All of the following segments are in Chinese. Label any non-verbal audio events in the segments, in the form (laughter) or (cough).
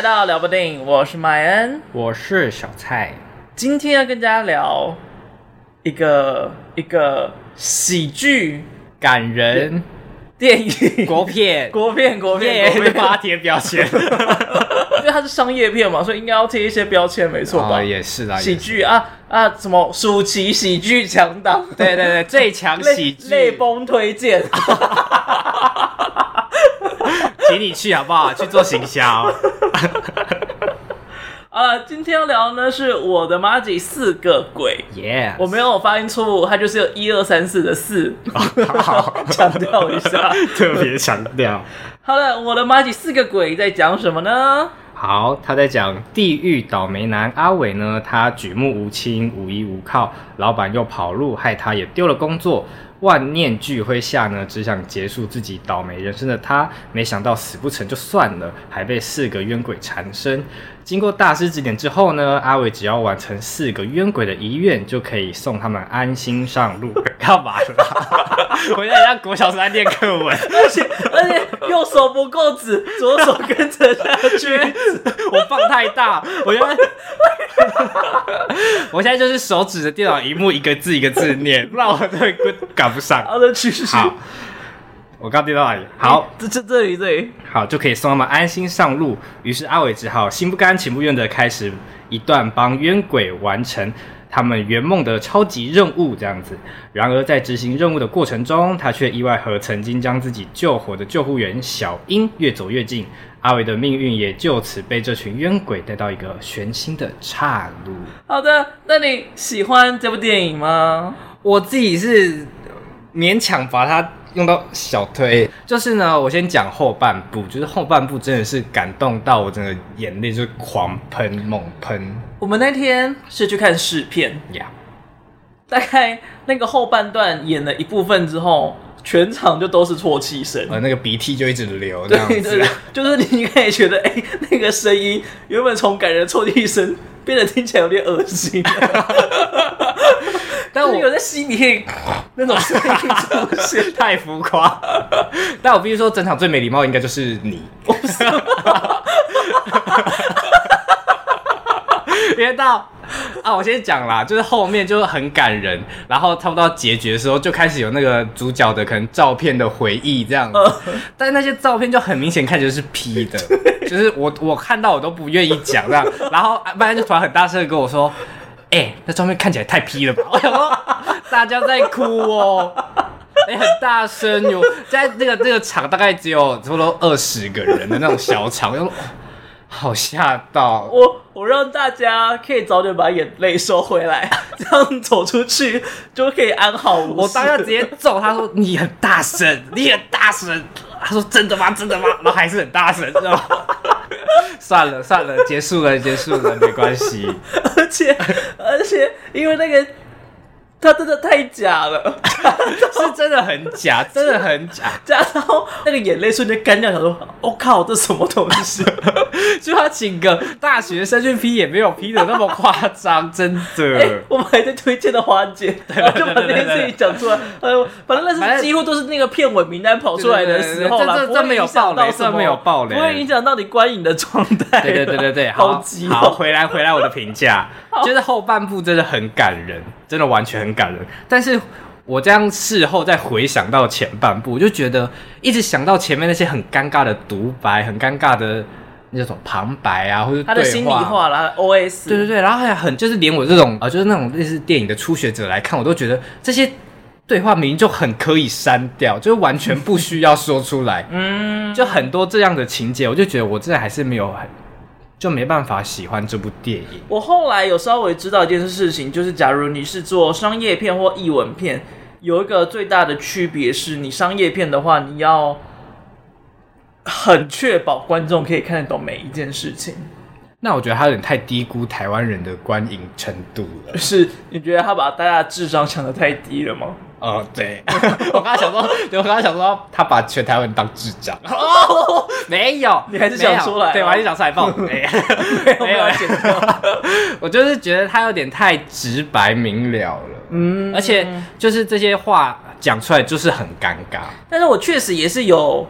来到聊部电影，我是麦恩，我是小蔡。今天要跟大家聊一个一个喜剧感人。电影。国片，国片国片，国片。帮他贴标签，(laughs) 因为它是商业片嘛，所以应该要贴一些标签，没错吧？哦、也是啦，喜剧啊啊，什么暑期喜剧强档，对对对，最强 (laughs) 喜剧。泪崩推荐。(laughs) 请你去好不好？去做行销。(laughs) 啊，今天要聊的呢是我的妈吉四个鬼。耶，我没有发音错误，它就是有一二三四的四。好，强调一下，(laughs) 特别强调。好了，我的妈吉四个鬼在讲什么呢？好，他在讲地狱倒霉男阿伟呢，他举目无亲，无依无靠，老板又跑路，害他也丢了工作。万念俱灰下呢，只想结束自己倒霉人生的他，没想到死不成就算了，还被四个冤鬼缠身。经过大师指点之后呢，阿伟只要完成四个冤鬼的遗愿，就可以送他们安心上路。(laughs) 干嘛啦？(laughs) 回来让国小生念课文，而且而且右手不够直，左手跟着下去。(laughs) 我放太大，我觉得。我现在就是手指着电脑荧幕，一个字一个字念，不然我都会赶不上。好的，继续。好，我刚跌到哪里？好，这这这里这里，好，就可以送他们安心上路。于是阿伟只好心不甘情不愿的开始一段帮冤鬼完成他们圆梦的超级任务，这样子。然而在执行任务的过程中，他却意外和曾经将自己救活的救护员小英越走越近。阿伟的命运也就此被这群冤鬼带到一个全新的岔路。好的，那你喜欢这部电影吗？我自己是勉强把它用到小推。就是呢，我先讲后半部，就是后半部真的是感动到我整个眼泪就狂喷猛喷。我们那天是去看试片呀，yeah. 大概那个后半段演了一部分之后。全场就都是啜泣声，呃，那个鼻涕就一直流，这样子，对对对，就是你应该也觉得，哎、欸，那个声音原本从感人啜泣声变得听起来有点恶心，(laughs) (laughs) 但我有在吸鼻涕那种声音出现，(laughs) 太浮夸。(laughs) 但我必须说，整场最没礼貌应该就是你，别到。啊，我先讲啦，就是后面就是很感人，然后差不多到结局的时候就开始有那个主角的可能照片的回忆这样子，但是那些照片就很明显看起来是 P 的，就是我我看到我都不愿意讲这样，然后不然就突然很大声的跟我说，哎、那照片看起来太 P 了吧？(laughs) 大家在哭哦，哎、很大声哟，在那个那个场大概只有差不多二十个人的那种小场，好吓到我。我让大家可以早点把眼泪收回来，(laughs) 这样走出去就可以安好无事。我当下直接揍他说：“你很大声，(laughs) 你很大声。”他说：“真的吗？真的吗？”然后还是很大声，知道吗？(laughs) 算了算了，结束了结束了，没关系。而且而且因为那个。他真的太假了，(laughs) 是真的很假，(laughs) 真的很假。假到那个眼泪瞬间干掉，想说：“我、哦、靠，这什么东西？” (laughs) 就他请个大学生去 P，也没有 P 的那么夸张，真的、欸。我们还在推荐的环节，就把这件事情讲出来。哎呦，反正那是几乎都是那个片尾名单跑出来的时候了，这这没有爆雷，这没有爆雷，不会影响到你观影的状态。对对对对对，好，好，回来回来，我的评价就是后半部真的很感人。真的完全很感人，但是我这样事后再回想到前半部，我就觉得一直想到前面那些很尴尬的独白，很尴尬的那种旁白啊，或者他的心里话啦，OS，对对对，然后还很就是连我这种啊，就是那种类似电影的初学者来看，我都觉得这些对话明明就很可以删掉，就完全不需要说出来，(laughs) 嗯，就很多这样的情节，我就觉得我真的还是没有很。就没办法喜欢这部电影。我后来有稍微知道一件事情，就是假如你是做商业片或译文片，有一个最大的区别是，你商业片的话，你要很确保观众可以看得懂每一件事情。那我觉得他有点太低估台湾人的观影程度了。是，你觉得他把大家的智商想的太低了吗？哦，对，(laughs) 我刚才想说，(laughs) 我刚才想说，他把全台湾人当智障。哦，(laughs) 没有，你还是想出来？对，我还是想出来报。没有，没有，我就是觉得他有点太直白明了了。嗯，而且就是这些话讲出来就是很尴尬。但是我确实也是有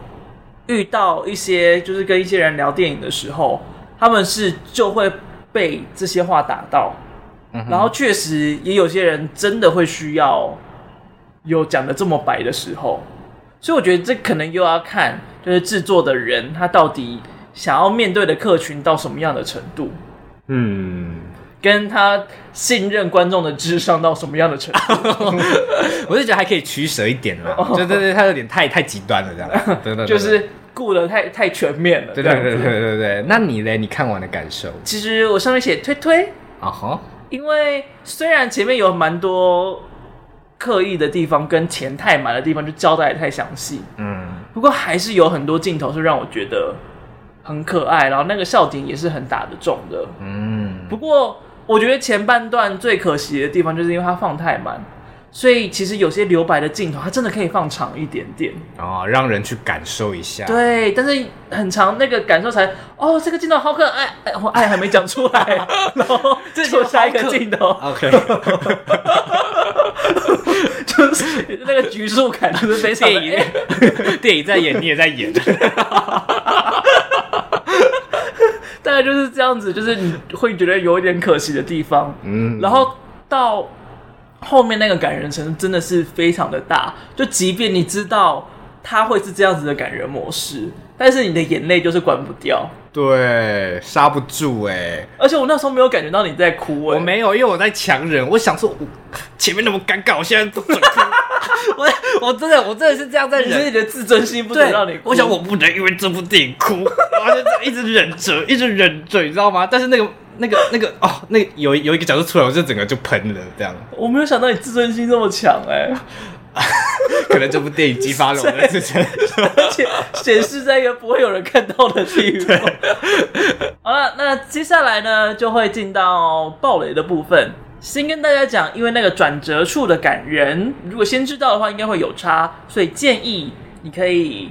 遇到一些，就是跟一些人聊电影的时候，他们是就会被这些话打到，嗯、然后确实也有些人真的会需要有讲的这么白的时候，所以我觉得这可能又要看就是制作的人他到底想要面对的客群到什么样的程度，嗯。跟他信任观众的智商到什么样的程度？(laughs) 我是觉得还可以取舍一点啦。(laughs) 对对对，他有点太太极端了，这样。(laughs) 对对，就是顾得太太全面了。对对对对对对。那你嘞？你看完的感受？其实我上面写推推啊哈，因为虽然前面有蛮多刻意的地方，跟钱太满的地方就交代得太详细，嗯，不过还是有很多镜头是让我觉得很可爱，然后那个笑点也是很打得中的，嗯，不过。我觉得前半段最可惜的地方，就是因为它放太满，所以其实有些留白的镜头，它真的可以放长一点点哦，让人去感受一下。对，但是很长那个感受才哦，这个镜头好可爱，我爱还没讲出来，(laughs) 然后这就下一个镜头，OK，就是那个局数感就是非常的。电影，电影在演，你也在演。(laughs) 大概就是这样子，就是你会觉得有一点可惜的地方，嗯，然后到后面那个感人程度真的是非常的大，就即便你知道他会是这样子的感人模式，但是你的眼泪就是管不掉，对，刹不住哎、欸，而且我那时候没有感觉到你在哭、欸，我没有，因为我在强忍，我想说前面那么尴尬，我现在都准哭。(laughs) 我我真的我真的是这样在忍，你的自尊心不能让你哭。我想我不能因为这部电影哭，然后就一直忍着，一直忍着，你知道吗？但是那个那个那个哦，那个有有一个角度出来，我就整个就喷了，这样。我没有想到你自尊心这么强哎、欸，(laughs) 可能这部电影激发了我的 (laughs) 自尊，而且显示在一个不会有人看到的地方。(laughs) 好了，那接下来呢，就会进到暴雷的部分。先跟大家讲，因为那个转折处的感人，如果先知道的话，应该会有差，所以建议你可以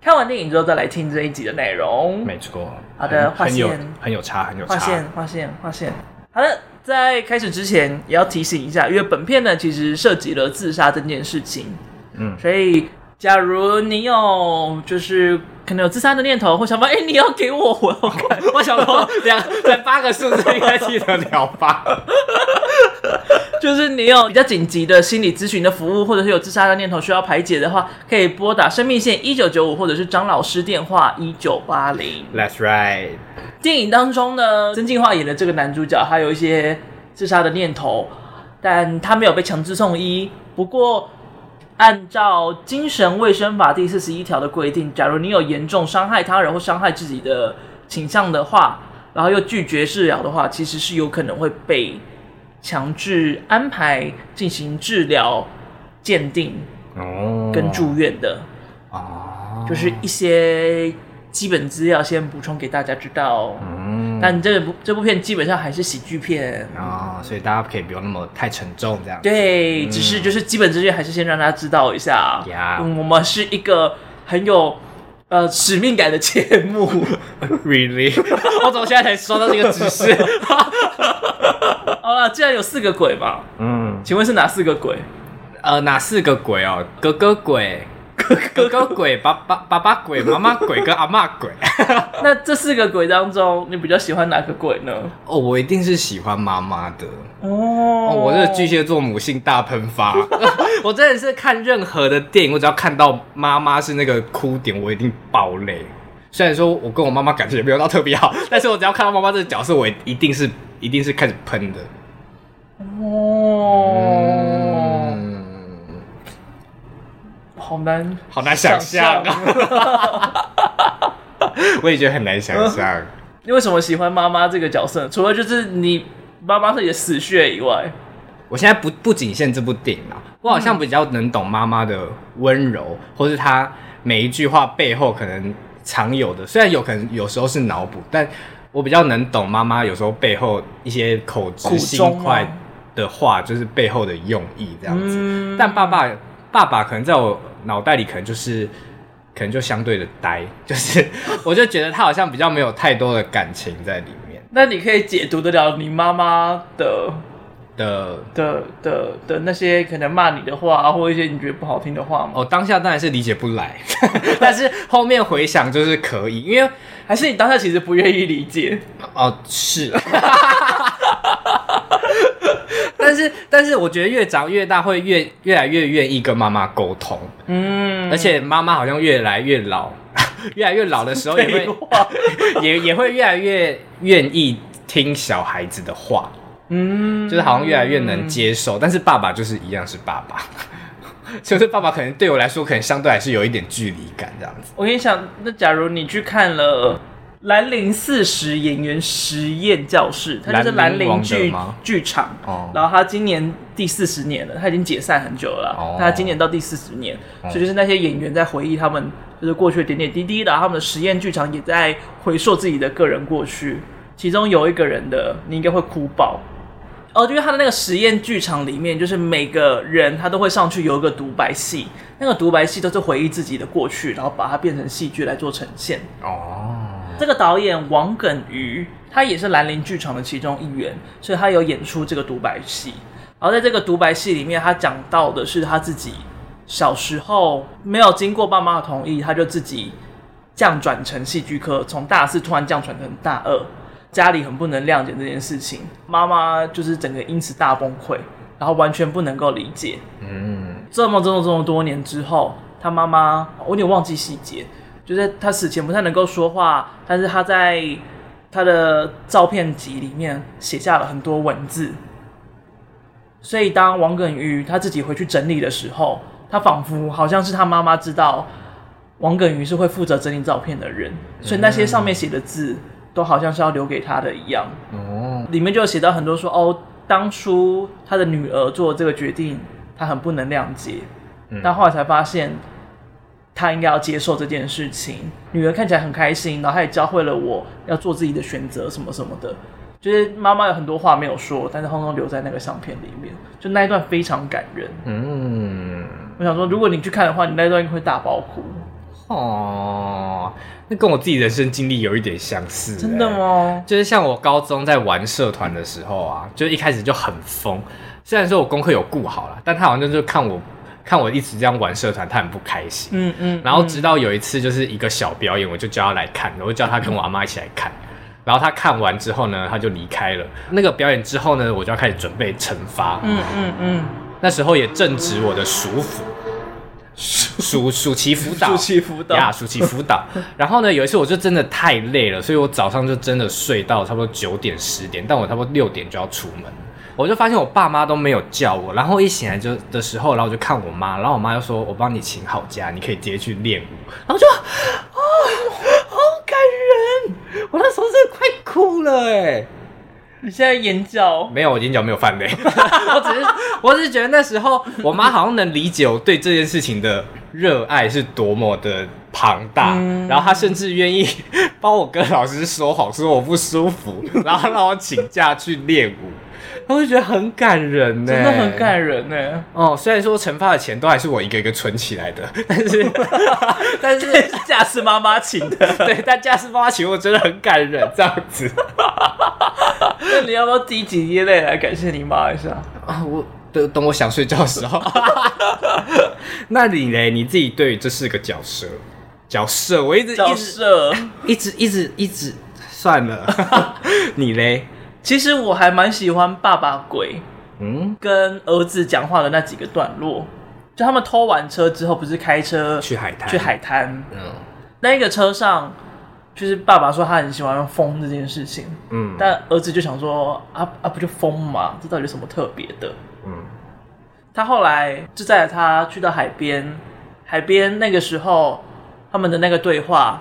看完电影之后再来听这一集的内容。没错，好的，画线很有差，很有差。画线，画线，画线。好的，在开始之前也要提醒一下，因为本片呢其实涉及了自杀这件事情，嗯，所以假如你有就是。可能有自杀的念头，或想法，哎、欸，你要给我，我要看。(laughs) 我想说，两在八个数字应该记得了吧？(laughs) 就是你有比较紧急的心理咨询的服务，或者是有自杀的念头需要排解的话，可以拨打生命线一九九五，或者是张老师电话一九八零。That's right。电影当中呢，曾敬驊演的这个男主角，他有一些自杀的念头，但他没有被强制送医。不过。按照精神卫生法第四十一条的规定，假如你有严重伤害他人或伤害自己的倾向的话，然后又拒绝治疗的话，其实是有可能会被强制安排进行治疗、鉴定哦。跟住院的。哦，就是一些。基本资料先补充给大家知道，嗯，但这部这部片基本上还是喜剧片。啊，哦，所以大家可以不用那么太沉重这样。对，嗯，只是就是基本资讯还是先让大家知道一下。呀，嗯，我们是一个很有呃使命感的节目。(laughs) Really？(laughs) 我怎么现在才收到这个指示？(laughs) 好了，既然有四个鬼嘛，嗯，请问是哪四个鬼？呃，哪四个鬼哦？哥哥鬼。哥哥鬼、爸爸爸爸鬼、妈妈鬼跟阿妈鬼。(laughs) 那这四个鬼当中，你比较喜欢哪个鬼呢？哦，我一定是喜欢妈妈的。哦，哦，我这个巨蟹座母性大喷发。(laughs) 我真的是看任何的电影，我只要看到妈妈是那个哭点，我一定爆泪。虽然说我跟我妈妈感情也没有到特别好，(laughs) 但是我只要看到妈妈这个角色，我一定是一定是开始喷的。哦。嗯好难，好难想象啊！(laughs) 我也觉得很难想象。(laughs) 你为什么喜欢妈妈这个角色？除了就是你妈妈是你的死穴以外，我现在不不仅限这部电影啊，我好像比较能懂妈妈的温柔，或是她每一句话背后可能常有的，虽然有可能有时候是脑补，但我比较能懂妈妈有时候背后一些口直心快的话，就是背后的用意这样子。嗯、但爸爸。爸爸可能在我脑袋里，可能就是，可能就相对的呆，(laughs) 就是，我就觉得他好像比较没有太多的感情在里面。那你可以解读得了你妈妈的的的的的那些可能骂你的话，或一些你觉得不好听的话吗？哦，当下当然是理解不来，(laughs) 但是后面回想就是可以，因为还是你当下其实不愿意理解。哦，是。但是但是我觉得越长越大，会越越来越愿意跟妈妈沟通。嗯，而且妈妈好像越来越老，(laughs) 越来越老的时候也会 (laughs) 也也会越来越愿意听小孩子的话。嗯，就是好像越来越能接受。但是爸爸就是一样是爸爸，(laughs) 就是爸爸可能对我来说，可能相对还是有一点距离感这样子。我跟你讲，那假如你去看了。兰陵四十演员实验教室，它就是兰陵剧剧场，哦、然后它今年第四十年了，它已经解散很久了，哦、它今年到第四十年，哦、所以就是那些演员在回忆他们就是过去的点点滴滴，然后他们的实验剧场也在回溯自己的个人过去，其中有一个人的你应该会哭爆。哦，就是他的那个实验剧场里面，就是每个人他都会上去有一个独白戏，那个独白戏都是回忆自己的过去，然后把它变成戏剧来做呈现。哦。这个导演王耿瑜，他也是兰陵剧场的其中一员，所以他有演出这个独白戏。然后在这个独白戏里面，他讲到的是他自己小时候没有经过爸妈的同意，他就自己降转成戏剧科，从大四突然降转成大二，家里很不能谅解这件事情，妈妈就是整个因此大崩溃，然后完全不能够理解。嗯，这么这么这么多年之后，他妈妈我有点忘记细节。就是他死前不太能够说话，但是他在他的照片集里面写下了很多文字。所以当王耿瑜他自己回去整理的时候，他仿佛好像是他妈妈知道王耿瑜是会负责整理照片的人，所以那些上面写的字都好像是要留给他的一样。哦，里面就写到很多说哦，当初他的女儿做这个决定，他很不能谅解，但后来才发现。他应该要接受这件事情。女儿看起来很开心，然后她也教会了我要做自己的选择，什么什么的。就是妈妈有很多话没有说，但是通通留在那个相片里面。就那一段非常感人。嗯，我想说，如果你去看的话，你那一段会大爆哭。哦，那跟我自己人生经历有一点相似。真的吗？就是像我高中在玩社团的时候啊，就一开始就很疯。虽然说我功课有顾好了，但他好像就看我。看我一直这样玩社团，他很不开心。嗯嗯。然后直到有一次，就是一个小表演，我就叫他来看，我就叫他跟我阿妈一起来看。然后他看完之后呢，他就离开了。那个表演之后呢，我就要开始准备惩罚。嗯嗯嗯。那时候也正值我的暑辅，暑暑期辅导，暑期辅导呀，暑期辅导。然后呢，有一次我就真的太累了，所以我早上就真的睡到差不多九点十点，但我差不多六点就要出门。我就发现我爸妈都没有叫我，然后一醒来就的时候，然后我就看我妈，然后我妈就说：“我帮你请好假，你可以直接去练舞。”然后就 (laughs) 哦，好感人！我那时候真的快哭了哎！你现在眼角没有，我眼角没有泛泪，(laughs) 我只是我只是觉得那时候我妈好像能理解我对这件事情的热爱是多么的庞大，嗯、然后她甚至愿意帮我跟老师说好，说我不舒服，然后让我请假去练舞。我就觉得很感人呢，真的很感人呢。哦，虽然说惩罚的钱都还是我一个一个存起来的，(laughs) (laughs) 但是但是假是妈妈请的，(laughs) 对，但假是妈妈请，我真的很感人，这样子。那你要不要滴几滴泪来感谢你妈一下？啊，我等等我想睡觉的时候。那你嘞？你自己对于这四个角色，角色，我一直角色一直一直一直算了。你嘞？其实我还蛮喜欢爸爸鬼，嗯，跟儿子讲话的那几个段落，就他们偷完车之后，不是开车去海滩，去海滩，嗯，那个车上，就是爸爸说他很喜欢风这件事情，嗯，但儿子就想说啊啊，不就风嘛，这到底有什么特别的？嗯，他后来就载着他去到海边，海边那个时候他们的那个对话。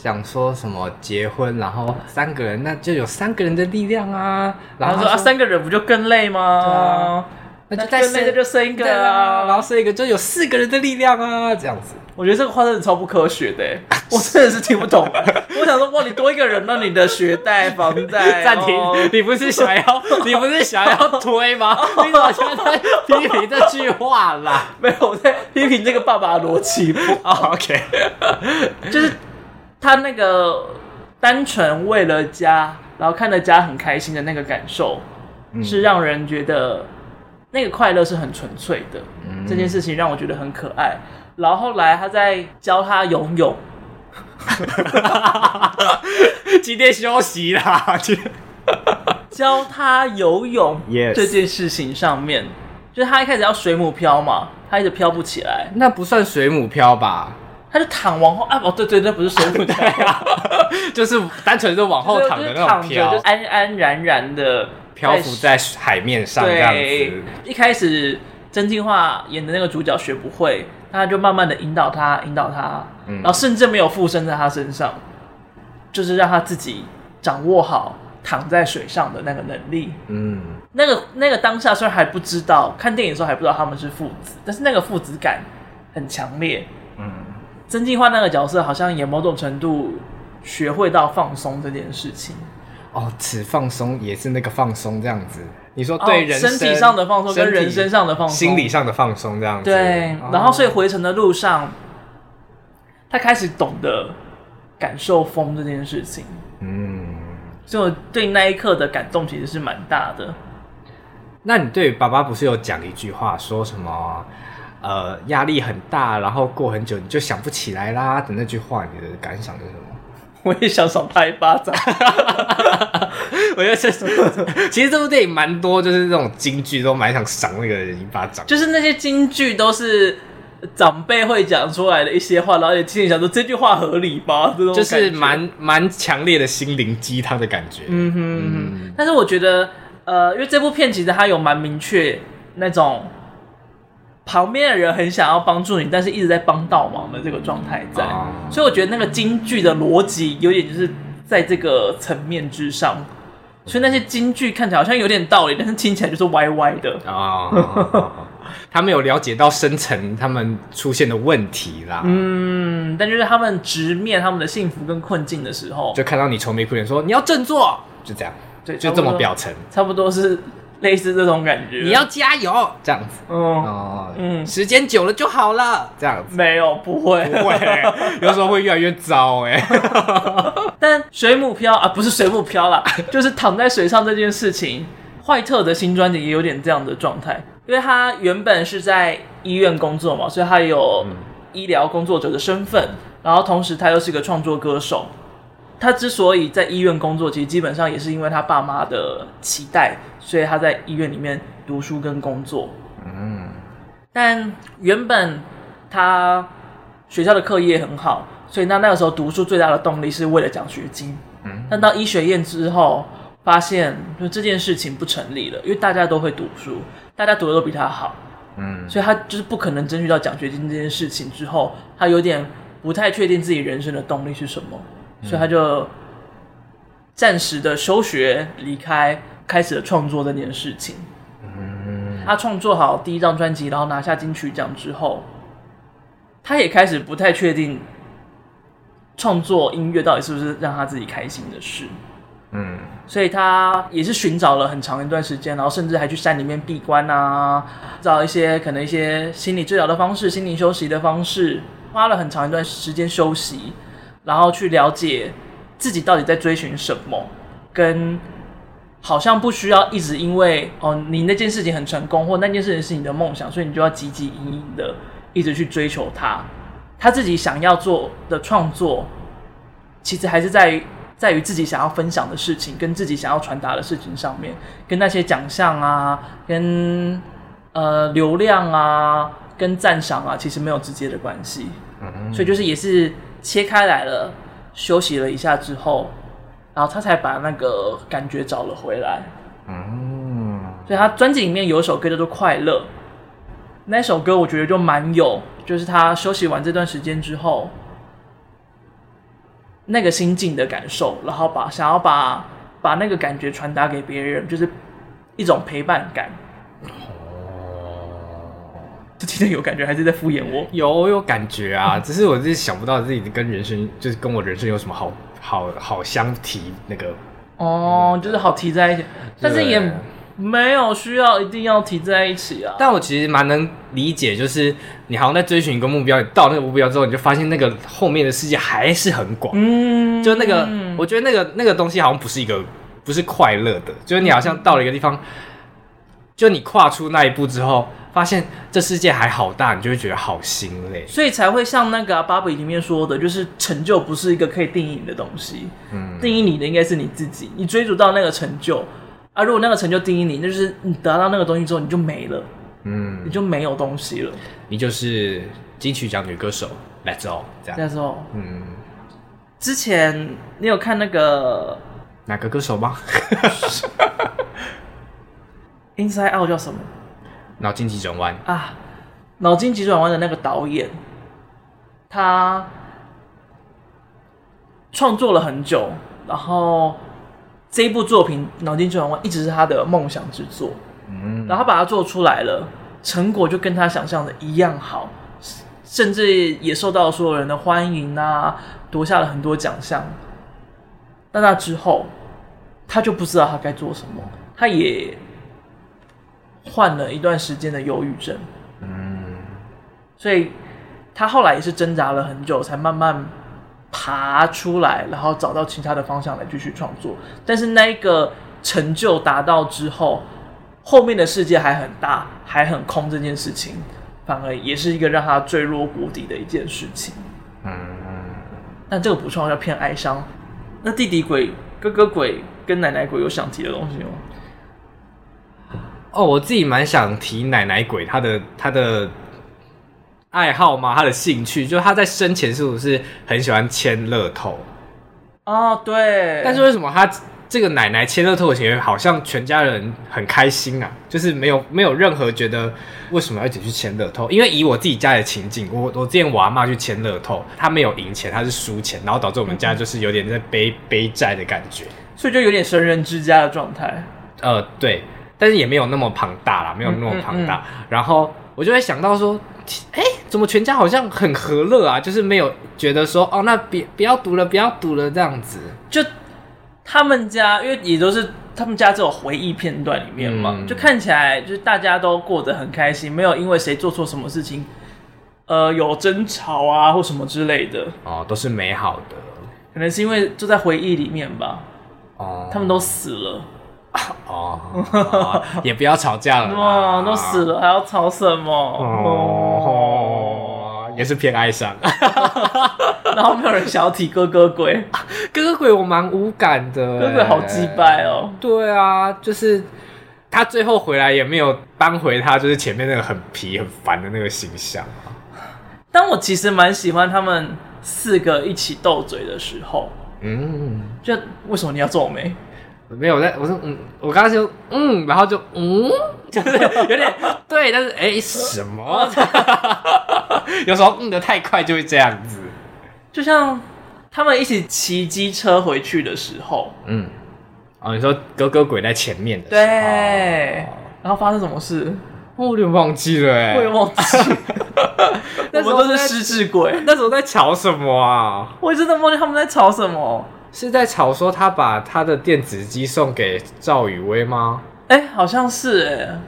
想说什么结婚，然后三个人，那就有三个人的力量啊。然后说，说啊，三个人不就更累吗？啊、那就再生一个就生一个啊，然后生一个就有四个人的力量啊，这样子。我觉得这个话真的超不科学的，(laughs) 我真的是听不懂。我想说，哇，你多一个人，那你的学贷、房贷暂停。哦、你不是想要，(laughs) 你不是想要推吗？(laughs) 你怎么现在批评这句话啦？没有，我在批评这个爸爸逻辑。OK，就是。他那个单纯为了家，然后看着家很开心的那个感受，是让人觉得那个快乐是很纯粹的。嗯、这件事情让我觉得很可爱。然后后来他在教他游泳，(laughs) 今天休息啦。(laughs) 教他游泳.这件事情上面，就是他一开始要水母漂嘛，他一直漂不起来，那不算水母漂吧？他就躺往后啊，哦对对，那不是水母漂，啊、(laughs) 就是单纯是往后躺的那种飘，就安安然然的漂浮在海面上这样子。一开始曾敬驊演的那个主角学不会，他就慢慢的引导他，引导他，嗯、然后甚至没有附身在他身上，就是让他自己掌握好。躺在水上的那个能力，嗯，那个那个当下虽然还不知道，看电影的时候还不知道他们是父子，但是那个父子感很强烈，嗯，曾敬驊那个角色好像也某种程度学会到放松这件事情。哦，此放松也是那个放松这样子。你说对人、哦、身体上的放松跟人身上的放松，心理上的放松这样子。对，哦、然后所以回程的路上，他开始懂得感受风这件事情，嗯。所以我对那一刻的感动其实是蛮大的。那你对爸爸不是有讲一句话，说什么呃压力很大，然后过很久你就想不起来啦的那句话，你的感想是什么？(laughs) 我也想赏他一巴掌。(laughs) 我觉得这其实这部电影蛮多，就是这种金句都蛮想赏那个人一巴掌。就是那些金句都是。长辈会讲出来的一些话，然后也心里想说这句话合理吧？这种就是蛮蛮强烈的心灵鸡汤的感觉。嗯哼嗯哼。但是我觉得，呃，因为这部片其实它有蛮明确那种旁边的人很想要帮助你，但是一直在帮倒忙的这个状态在，嗯、所以我觉得那个京剧的逻辑有点就是在这个层面之上。所以那些京剧看起来好像有点道理，但是听起来就是歪歪的啊。哦、(laughs) 他们有了解到深层他们出现的问题啦。嗯，但就是他们直面他们的幸福跟困境的时候，就看到你愁眉苦脸说你要振作，就这样，对，就这么表层，差不多是。类似这种感觉，你要加油，这样子，嗯哦，嗯，时间久了就好了，这样子，没有，不会，不会，(laughs) 有时候会越来越糟，哎，(laughs) 但水母漂啊，不是水母漂啦，(laughs) 就是躺在水上这件事情，坏特的新专辑也有点这样的状态，因为他原本是在医院工作嘛，所以他有医疗工作者的身份，然后同时他又是一个创作歌手。他之所以在医院工作，其实基本上也是因为他爸妈的期待，所以他在医院里面读书跟工作。嗯，但原本他学校的课业很好，所以那那个时候读书最大的动力是为了奖学金。嗯，但到医学院之后，发现就这件事情不成立了，因为大家都会读书，大家读的都比他好。嗯，所以他就是不可能争取到奖学金这件事情之后，他有点不太确定自己人生的动力是什么。所以他就暂时的休学离开，开始了创作这件事情。嗯，他创作好第一张专辑，然后拿下金曲奖之后，他也开始不太确定创作音乐到底是不是让他自己开心的事。嗯，所以他也是寻找了很长一段时间，然后甚至还去山里面闭关啊，找一些可能一些心理治疗的方式、心灵休息的方式，花了很长一段时间休息。然后去了解自己到底在追寻什么，跟好像不需要一直因为哦，你那件事情很成功，或那件事情是你的梦想，所以你就要汲汲营营的一直去追求它。他自己想要做的创作，其实还是在于在于自己想要分享的事情，跟自己想要传达的事情上面，跟那些奖项啊，跟呃流量啊，跟赞赏啊，其实没有直接的关系。嗯，所以就是也是。切开来了，休息了一下之后，然后他才把那个感觉找了回来。嗯，所以他专辑里面有一首歌叫做《快乐》，那首歌我觉得就蛮有，就是他休息完这段时间之后，那个心境的感受，然后把想要把把那个感觉传达给别人，就是一种陪伴感。这真的有感觉，还是在敷衍我？有有感觉啊，只是我自己想不到自己跟人生，就是跟我人生有什么好好好相提那个。哦，就是好提在一起，但是也没有需要一定要提在一起啊。但我其实蛮能理解，就是你好像在追寻一个目标，你到那个目标之后，你就发现那个后面的世界还是很广。嗯，就那个，我觉得那个那个东西好像不是一个。不是快乐的，就是你好像到了一个地方，就你跨出那一步之后，发现这世界还好大，你就会觉得好心累，所以才会像那个《芭比》里面说的，就是成就不是一个可以定义你的东西，嗯，定义你的应该是你自己，你追逐到那个成就啊，如果那个成就定义你，那就是你得到那个东西之后你就没了，嗯，你就没有东西了，你就是金曲奖女歌手，That's all，这样，That's all，嗯。之前你有看那个哪个歌手吗？(laughs) Inside Out 叫什么？脑筋急转弯啊！脑筋急转弯的那个导演，他创作了很久，然后这一部作品《脑筋急转弯》一直是他的梦想之作。嗯，然后他把它做出来了，成果就跟他想象的一样好，甚至也受到所有人的欢迎啊。夺下了很多奖项，但那之后，他就不知道他该做什么。他也患了一段时间的忧郁症，嗯，所以他后来也是挣扎了很久，才慢慢爬出来，然后找到其他的方向来继续创作。但是那一个成就达到之后，后面的世界还很大，还很空，这件事情反而也是一个让他坠落谷底的一件事情，嗯。但这个补充要偏哀伤。那弟弟鬼、哥哥鬼跟奶奶鬼有想提的东西吗？哦，我自己蛮想提奶奶鬼，他的他的爱好吗？他的兴趣，就他在生前是不是很喜欢签乐透？哦，对。但是为什么他？这个奶奶签乐透的钱，好像全家人很开心啊，就是没有没有任何觉得为什么要一起去签乐透。因为以我自己家的情景，我我之前我阿妈去签乐透，她没有赢钱，她是输钱，然后导致我们家就是有点在背背债的感觉，所以就有点神人之家的状态。呃，对，但是也没有那么庞大啦，没有那么庞大。嗯嗯嗯。然后我就会想到说，哎，怎么全家好像很和乐啊？就是没有觉得说，哦，那别不要读了，不要读了这样子，就。他们家因为也都是他们家这种回忆片段里面嘛，嗯、就看起来就是大家都过得很开心，没有因为谁做错什么事情，呃，有争吵啊或什么之类的。哦，都是美好的。可能是因为就在回忆里面吧。哦。他们都死了。(laughs) 哦。哦也不要吵架了。哇，都死了还要吵什么？哦。哦也是偏哀伤。(laughs) 然后没有人想要提哥哥鬼，(laughs) 哥哥鬼我蛮无感的，哥哥鬼好击败哦。对啊，就是他最后回来也没有扳回他，就是前面那个很皮很烦的那个形象。但我其实蛮喜欢他们四个一起斗嘴的时候。嗯，就为什么你要皱眉？没有在，我说嗯，我刚刚就嗯，然后就嗯，就是有点对，但是哎、欸、什么？(laughs) 有时候嗯的太快就会这样子。就像他们一起骑机车回去的时候，嗯，哦，你说哥哥鬼在前面的，对，然后发生什么事？我有点忘记了，哎，我也忘记。(laughs) 那我们都是失智鬼，那时候在吵什么啊？我真的忘记他们在吵什么，是在吵说他把他的电子机送给赵雨薇吗？哎，好像是哎。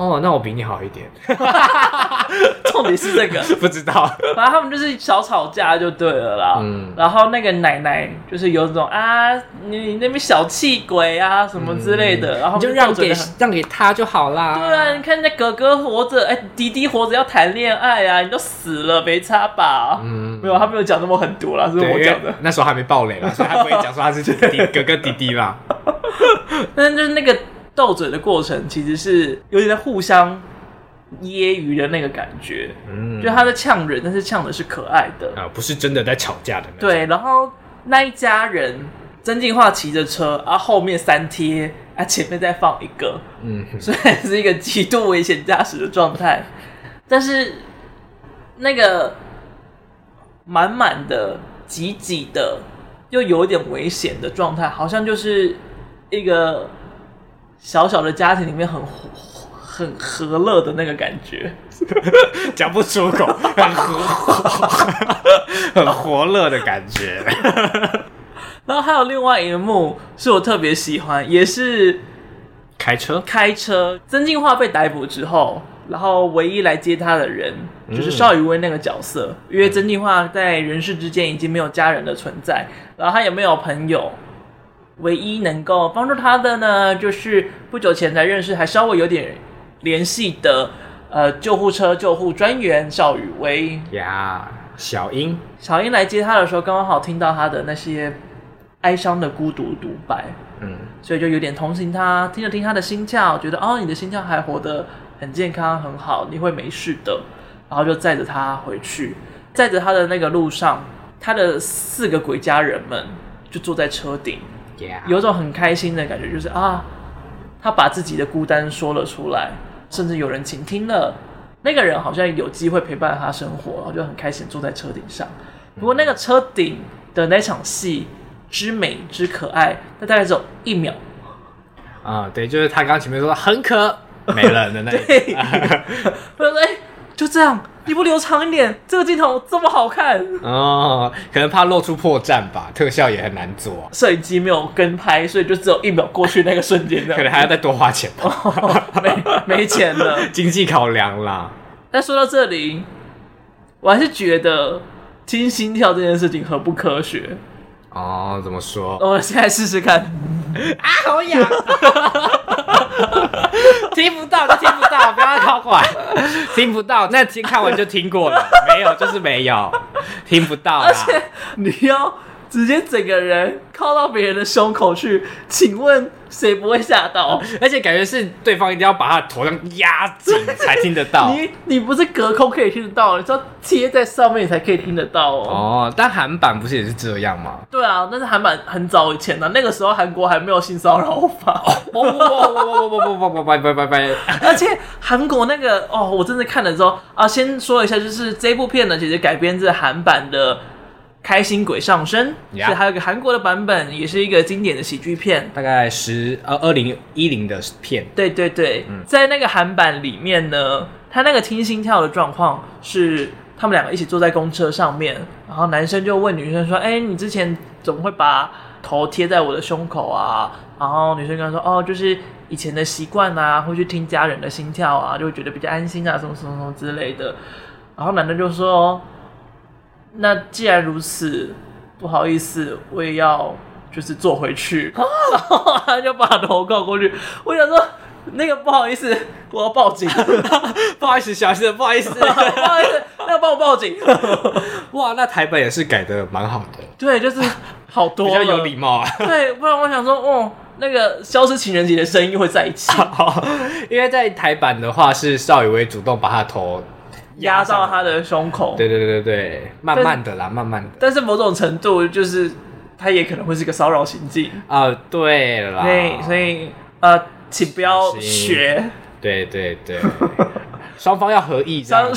哦，那我比你好一点。(laughs) 重点是这个，(laughs) 不知道。反正他们就是小吵架就对了啦。嗯。然后那个奶奶就是有种啊，你那边小气鬼啊什么之类的，嗯、然后就，就让给让给他就好啦。对啊，你看那哥哥活着，哎，弟弟活着要谈恋爱啊，你都死了没差吧？嗯。没有，他没有讲那么狠毒啦，是我讲的。那时候还没爆雷啦，所以他不会讲说他是弟弟 (laughs) 哥哥弟弟啦。但是就是那个。斗嘴的过程其实是有点在互相揶揄的那个感觉，嗯，就他在呛人，但是呛的是可爱的啊，不是真的在吵架的。对，然后那一家人，曾进化骑着车，啊，后面三贴，啊，前面再放一个，嗯，虽然是一个极度危险驾驶的状态，(laughs) 但是那个满满的、挤挤的，又有点危险的状态，好像就是一个。小小的家庭里面很很和乐的那个感觉，(laughs) 讲不出口，很和很活乐的感觉。(laughs) 然后还有另外一幕是我特别喜欢，也是开车开车。曾敬驊被逮捕之后，然后唯一来接他的人就是邵雨薇那个角色，嗯、因为曾敬驊在人世之间已经没有家人的存在，然后他也没有朋友。唯一能够帮助他的呢，就是不久前才认识，还稍微有点联系的，呃，救护车救护专员邵雨薇。呀。小英，小英来接他的时候，刚刚好听到他的那些哀伤的孤独独白，嗯，所以就有点同情他，听了听他的心跳，觉得哦，你的心跳还活得很健康，很好，你会没事的，然后就载着他回去，载着他的那个路上，他的四个鬼家人们就坐在车顶.有种很开心的感觉，就是啊，他把自己的孤单说了出来，甚至有人倾听了。那个人好像有机会陪伴他生活，然后就很开心坐在车顶上。不过那个车顶的那场戏之美之可爱，那大概只有一秒。啊，对，就是他刚刚前面说很可没了的那一。对，(laughs) 我说哎，就这样，你不留长一点，这个镜头这么好看。哦，可能怕露出破绽吧，特效也很难做，摄影机没有跟拍，所以就只有一秒过去那个瞬间，可能还要再多花钱吧。(laughs) 哦、没没钱了，(laughs) 经济考量啦。但说到这里，我还是觉得听心跳这件事情很不科学。哦，怎么说？我现在试试看。(laughs) 啊，好痒！(laughs) 听不到就听不到，不要靠过来。(laughs) 听不到，那听看完就听过了，没有就是没有，听不到。而且你要。直接整个人靠到别人的胸口去，请问谁不会吓到？而且感觉是对方一定要把他的头上压紧才听得到。(laughs) 你你不是隔空可以听得到，你知道贴在上面才可以听得到哦。哦，但韩版不是也是这样吗？对啊，但是韩版很早以前的，那个时候韩国还没有性骚扰法。不不不不不不不不不拜拜拜拜！而且韩国那个哦，我真的看了之后啊，先说一下，就是这部片呢，其实改编自韩版的。开心鬼上身，Yeah. 所以还有个韩国的版本，也是一个经典的喜剧片，大概十呃二零一零的片。对对对，嗯、在那个韩版里面呢，他那个听心跳的状况是他们两个一起坐在公车上面，然后男生就问女生说：“哎，你之前怎么会把头贴在我的胸口啊？”然后女生跟他说：“哦，就是以前的习惯啊，会去听家人的心跳啊，就会觉得比较安心啊，什么什么什么之类的。”然后男的就说。那既然如此，不好意思，我也要就是坐回去，然 (laughs) 后他就把头靠过去。我想说，那个不好意思，我要报警。(laughs) 不好意思，小心，不好意思，(laughs) 不好意思，那帮我报警。哇，那台本也是改的蛮好的。对，就是好多比较有礼貌啊。对，不然我想说，哦，那个消失情人节的声音会在一起。因为在台版的话，是邵雨薇主动把他头。压到他的胸口，对对对对对，慢慢的啦，慢慢的。但是某种程度就是，他也可能会是个骚扰行径啊。对啦，所以，所以呃，请不要学。对对对，双方要合意这样。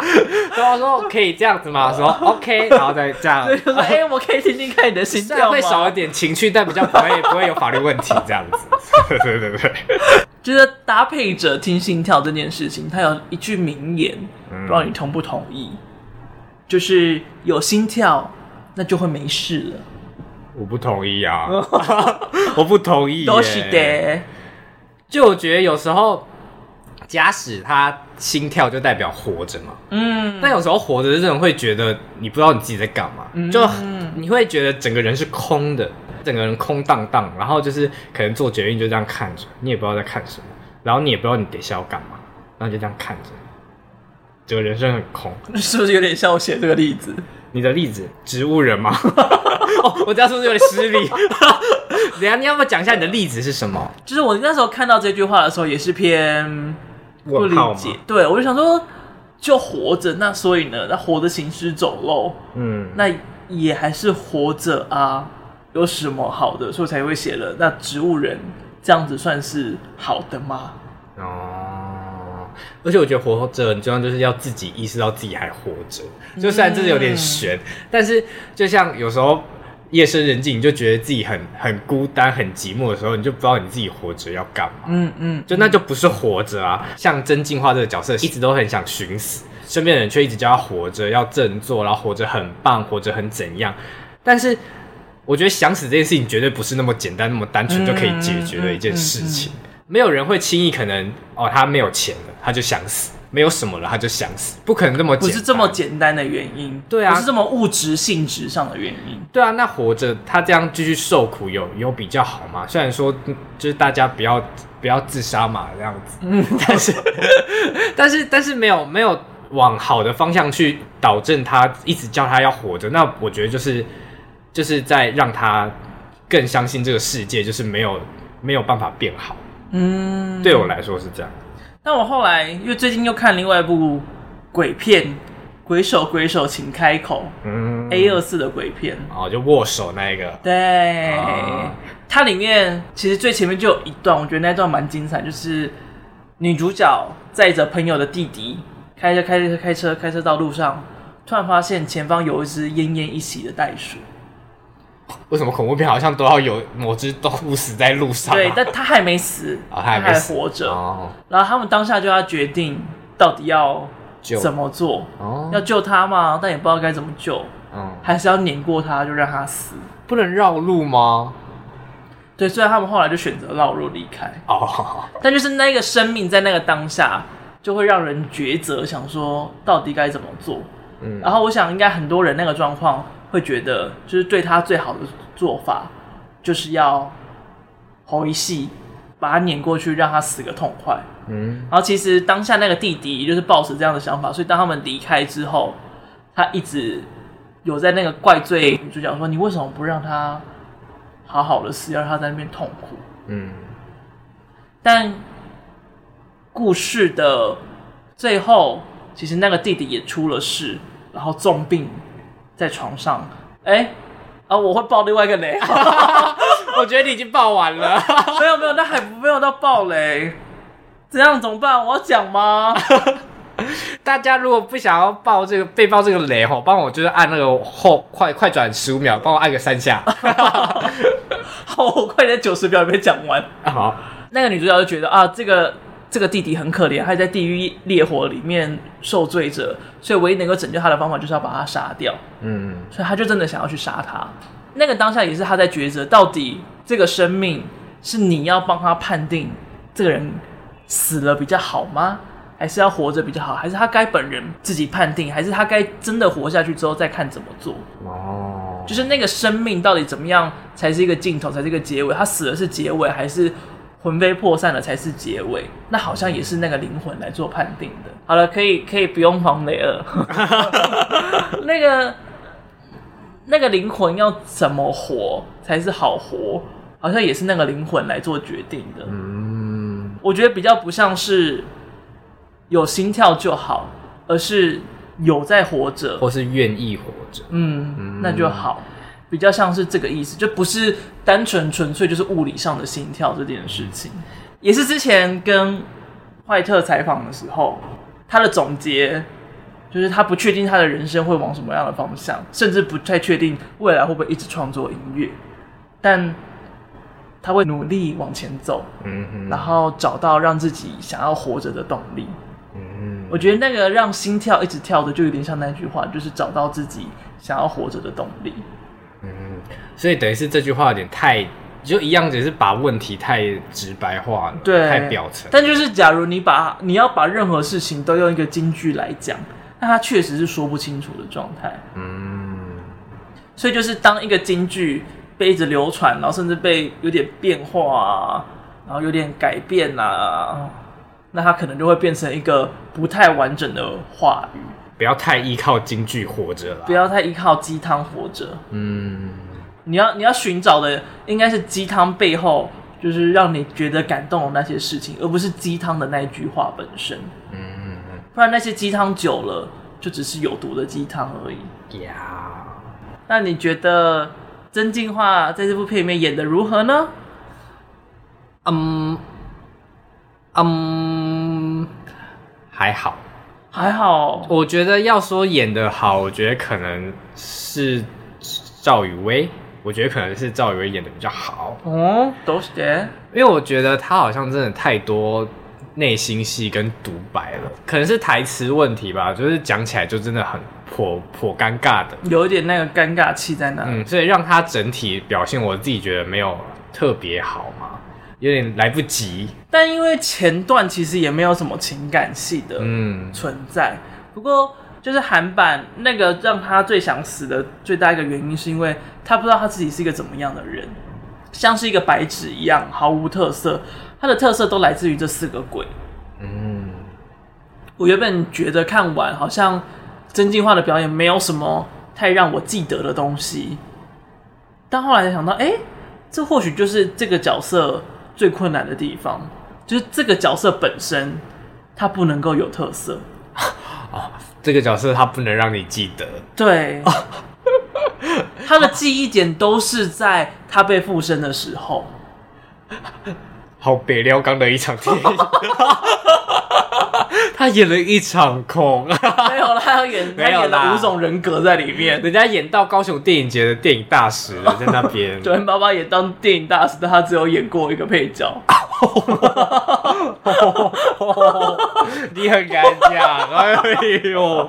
对方说可以这样子吗？(laughs) 说 OK，然后再这样。(laughs) 对，说 (laughs) 哎，我可以听听看你的心跳吗？会少一点情趣，但比较不会不会有法律问题这样子。对对对对。觉得搭配着听心跳这件事情，他有一句名言，嗯、不知道你同不同意？就是有心跳，那就会没事了。我不同意啊！我不同意。都是的。就我觉得有时候，假使他心跳就代表活着嘛。嗯。但有时候活着的人会觉得你不知道你自己在干嘛，嗯、就你会觉得整个人是空的。整个人空荡荡，然后就是可能做决定就这样看着，你也不知道在看什么，然后你也不知道你等下要干嘛，然后就这样看着，整个人生很空，(laughs) 是不是有点像我写这个例子？你的例子，植物人吗？(laughs) 哦，我这样是不是有点失礼？(laughs) 等下你要不要讲一下你的例子是什么？就是我那时候看到这句话的时候，也是偏不理解。对，我就想说，就活着，那所以呢，那活着行尸走肉，嗯，那也还是活着啊。有什么好的，所以才会写了。那植物人这样子算是好的吗？哦，而且我觉得活着很重要，就是要自己意识到自己还活着。就虽然这是有点悬，嗯、但是就像有时候夜深人静，你就觉得自己很很孤单、很寂寞的时候，你就不知道你自己活着要干嘛。嗯嗯，就那就不是活着啊。像真进化这个角色，一直都很想寻死，身边的人却一直叫他活着，要振作，然后活着很棒，活着很怎样，但是。我觉得想死这件事情绝对不是那么简单、那么单纯就可以解决的一件事情。没有人会轻易可能哦，他没有钱了，他就想死。没有什么了，他就想死，不可能这么不是这么简单的原因，对啊，不是这么物质性质上的原因，对啊，那活着他这样继续受苦有有比较好吗？虽然说就是大家不要不要自杀嘛，这样子，嗯，(laughs) 但是 (laughs) 但是但是没有没有往好的方向去导正他，一直叫他要活着，那我觉得就是就是在让他更相信这个世界就是没有没有办法变好，嗯，对我来说是这样。但我后来因为最近又看另外一部鬼片，《鬼手鬼手，请开口》。嗯，A 二四的鬼片哦，就握手那一个。对，哦、它里面其实最前面就有一段，我觉得那段蛮精彩，就是女主角载着朋友的弟弟开车开车开车开车到路上，突然发现前方有一只奄奄一息的袋鼠。(laughs) 为什么恐怖片好像都要有某只动物死在路上？对，但他还没死，(laughs) 哦、他还活着。哦、然后他们当下就要决定到底要怎么做，哦、要救他吗？但也不知道该怎么救，嗯、还是要碾过他，就让他死？不能绕路吗？对，虽然他们后来就选择绕路离开。哦，(laughs) 但就是那个生命在那个当下，就会让人抉择，想说到底该怎么做。嗯，然后我想应该很多人那个状况。会觉得就是对他最好的做法，就是要吼一戏，把他撵过去，让他死个痛快。嗯，然后其实当下那个弟弟就是抱持这样的想法，所以当他们离开之后，他一直有在那个怪罪女主角说：“你为什么不让他好好的死，要让他在那边痛苦？”嗯，但故事的最后，其实那个弟弟也出了事，然后重病。在床上，哎、欸，啊，我会爆另外一个雷，(laughs) 我觉得你已经爆完了，(laughs) 没有没有，那还没有到爆雷，这样怎么办？我要讲吗？(laughs) 大家如果不想要爆这个被爆这个雷吼，帮我就是按那个后快快转十五秒，帮我按个三下，好，我快点九十秒没讲完，好，那个女主角就觉得啊，这个。这个弟弟很可怜，还在地狱烈火里面受罪着，所以唯一能够拯救他的方法就是要把他杀掉。嗯，所以他就真的想要去杀他。那个当下也是他在抉择，到底这个生命是你要帮他判定这个人死了比较好吗？还是要活着比较好？还是他该本人自己判定？还是他该真的活下去之后再看怎么做？哦，就是那个生命到底怎么样才是一个尽头，才是一个结尾？他死了是结尾，还是？魂飞魄散了才是结尾，那好像也是那个灵魂来做判定的。好了，可以可以不用防雷了。(laughs) 那个那个灵魂要怎么活才是好活，好像也是那个灵魂来做决定的。嗯，我觉得比较不像是有心跳就好，而是有在活着，或是愿意活着。嗯，那就好。比较像是这个意思，就不是单纯纯粹就是物理上的心跳这件事情，也是之前跟坏特采访的时候，他的总结就是他不确定他的人生会往什么样的方向，甚至不太确定未来会不会一直创作音乐，但他会努力往前走，嗯嗯，然后找到让自己想要活着的动力，嗯，我觉得那个让心跳一直跳的，就有点像那句话，就是找到自己想要活着的动力。嗯，所以等于是这句话有点太，就一样，只是把问题太直白化了，对，太表层。但就是，假如你把你要把任何事情都用一个金句来讲，那它确实是说不清楚的状态。嗯，所以就是当一个金句被一直流传，然后甚至被有点变化啊，然后有点改变啊，那它可能就会变成一个不太完整的话语。不要太依靠金句活着了，不要太依靠鸡汤活着。嗯，你要你要寻找的应该是鸡汤背后就是让你觉得感动的那些事情，而不是鸡汤的那一句话本身。嗯嗯，不然那些鸡汤久了就只是有毒的鸡汤而已。呀，那你觉得曾敬驊在这部片里面演的如何呢？嗯嗯，还好。还好，我觉得要说演的好，我觉得可能是赵宇威，我觉得可能是赵宇威演的比较好。哦，都是的，因为我觉得他好像真的太多内心戏跟独白了，可能是台词问题吧，就是讲起来就真的很颇颇尴尬的，有一点那个尴尬气在那。嗯，所以让他整体表现，我自己觉得没有特别好嘛。有点来不及。但因为前段其实也没有什么情感戏的存在，嗯、不过就是韩版那个让他最想死的最大一个原因，是因为他不知道他自己是一个怎么样的人，像是一个白纸一样毫无特色。他的特色都来自于这四个鬼。嗯，我原本觉得看完好像曾进化的表演没有什么太让我记得的东西，但后来才想到，哎、欸，这或许就是这个角色最困难的地方，就是这个角色本身他不能够有特色。(laughs) 哦，这个角色他不能让你记得。对，(laughs) 他的记忆点都是在他被附身的时候。好北撩刚的一场电影，(laughs) 他演了一场空，(laughs) 没有了，他要演，他演了五种人格在里面，人家演到高雄电影节的电影大使了，在那边，对，爸爸也当电影大使，但他只有演过一个配角，你很敢讲，哎呦，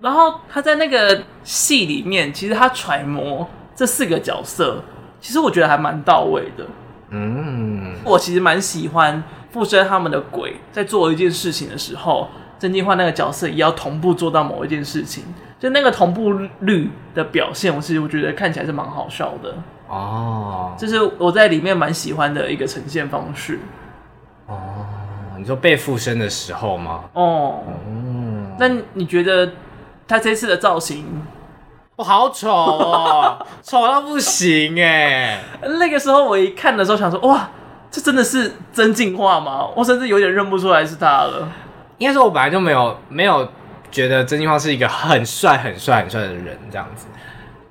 然后他在那个戏里面，其实他揣摩这四个角色，其实我觉得还蛮到位的。嗯，我其实蛮喜欢附身他们的鬼在做一件事情的时候，曾敬驊那个角色也要同步做到某一件事情，就那个同步率的表现，我其实我觉得看起来是蛮好笑的哦。这是我在里面蛮喜欢的一个呈现方式。哦，你说被附身的时候吗？哦，嗯，那你觉得他这次的造型？我好丑哦，丑到不行哎！(laughs) 那个时候我一看的时候想说，哇，这真的是真进化吗？我甚至有点认不出来是他了。应该说，我本来就没有没有觉得曾敬驊是一个很帅、很帅、很帅的人这样子，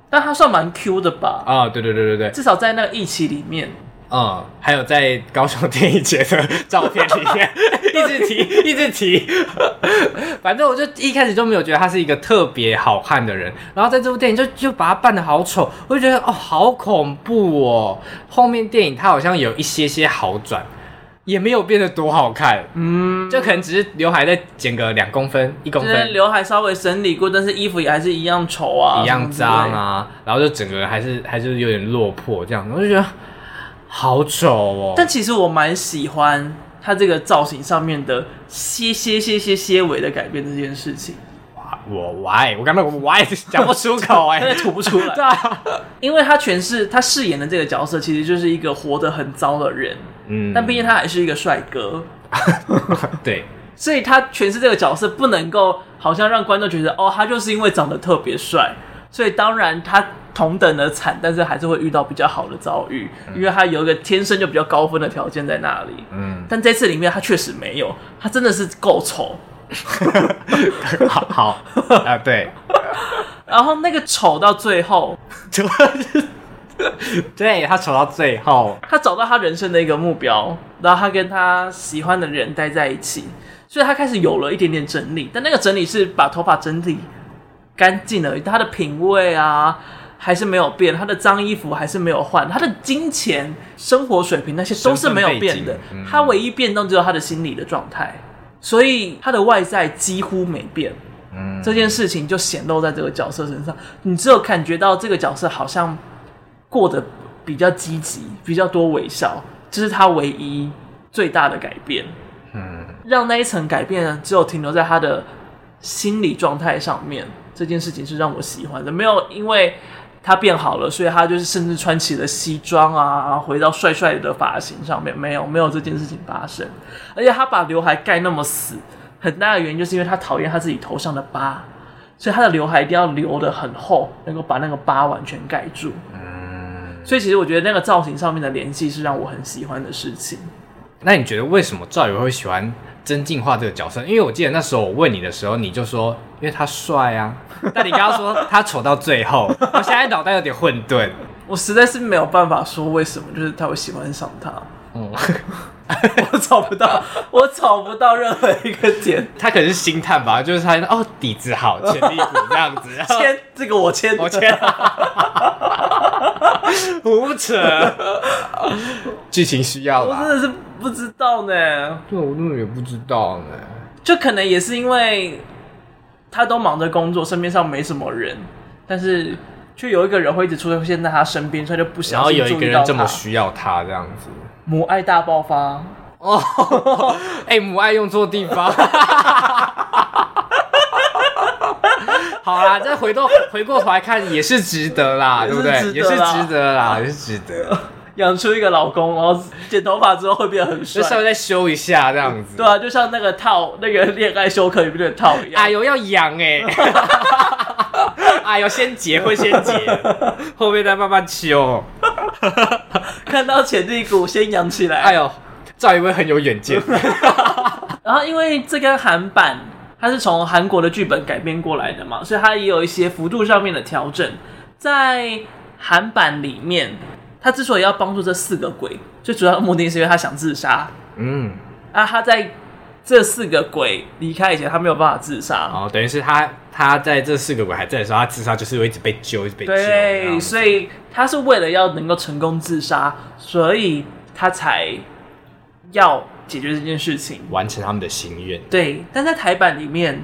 但他算蛮 Q 的吧？啊、哦，对对对对对，至少在那个一期里面。嗯，还有在高雄电影节的照片里面，(laughs) 一直提，一直提。反正我就一开始就没有觉得他是一个特别好看的人，然后在这部电影就就把他扮的好丑，我就觉得哦，好恐怖哦。后面电影他好像有一些些好转，也没有变得多好看，嗯，就可能只是刘海再剪个两公分、一公分，刘海稍微整理过，但是衣服也还是一样丑啊，一样脏啊，然后就整个人还是还是有点落魄这样，我就觉得。好丑哦！但其实我蛮喜欢他这个造型上面的些些些些些微的改变这件事情。我我爱我刚才我我爱讲不出口 (laughs) 哎，吐不出来。(laughs) 对啊，因为他诠释他饰演的这个角色，其实就是一个活得很糟的人。嗯，但毕竟他还是一个帅哥。(laughs) 对，所以他诠释这个角色不能够好像让观众觉得哦，他就是因为长得特别帅，所以当然他。同等的惨，但是还是会遇到比较好的遭遇，因为他有一个天生就比较高分的条件在那里。嗯，但这次里面他确实没有，他真的是够丑。(laughs) 好好啊，对。(laughs) 然后那个丑到最后，(laughs) 对他丑到最后，他找到他人生的一个目标，然后他跟他喜欢的人待在一起，所以他开始有了一点点整理，但那个整理是把头发整理干净而已，他的品味啊。还是没有变，他的脏衣服还是没有换，他的金钱、生活水平那些都是没有变的。嗯、他唯一变动只有他的心理的状态，所以他的外在几乎没变。嗯，这件事情就显露在这个角色身上，你只有感觉到这个角色好像过得比较积极，比较多微笑，这、是他唯一最大的改变。嗯，让那一层改变，只有停留在他的心理状态上面。这件事情是让我喜欢的，没有因为。他变好了，所以他就是甚至穿起了西装啊，回到帅帅的发型上面。没有，没有这件事情发生。而且他把刘海盖那么死，很大的原因就是因为他讨厌他自己头上的疤，所以他的刘海一定要留得很厚，能够把那个疤完全盖住。所以其实我觉得那个造型上面的联系是让我很喜欢的事情。那你觉得为什么赵宇会喜欢曾进化这个角色？因为我记得那时候我问你的时候，你就说。因为他帅啊，(laughs) 但你刚刚说他丑到最后，我现在脑袋有点混沌，(laughs) 我实在是没有办法说为什么，就是他会喜欢上他。嗯，(laughs) 我找不到，我找不到任何一个点。他可能是星探吧，就是他哦底子好，潜力股这样子。签这个我签，我签。(laughs) 胡扯，(laughs) 剧情需要吧？我真的是不知道呢。对，我真的也不知道呢。就可能也是因为。他都忙着工作，身边上没什么人，但是却有一个人会一直出现在他身边，所以就不想。然后有一个人这么需要他，这样子，母爱大爆发 (laughs) 哦！哎、欸，母爱用错地方。好啦，再回头 (laughs) 回过头来看，也是值得啦，对不对？也是值得啦，也是值得。(laughs) 养出一个老公，然后剪头发之后会变得很帅，就稍微再修一下这样子。对啊，就像那个套那个恋爱修课里面的套一样。哎呦，要养哎、欸！(laughs) 哎呦，先结婚先结，后面再慢慢修。看到潜力股先养起来。哎呦，赵一威很有远见。然后因为这个韩版它是从韩国的剧本改编过来的嘛，所以它也有一些幅度上面的调整。在韩版里面。他之所以要帮助这四个鬼，最主要的目的是因为他想自杀。嗯，啊，他在这四个鬼离开以前，他没有办法自杀。哦，等于是他他在这四个鬼还在的时候，他自杀就是会一直被揪，一直被揪。对，所以他是为了要能够成功自杀，所以他才要解决这件事情，完成他们的心愿。对，但在台版里面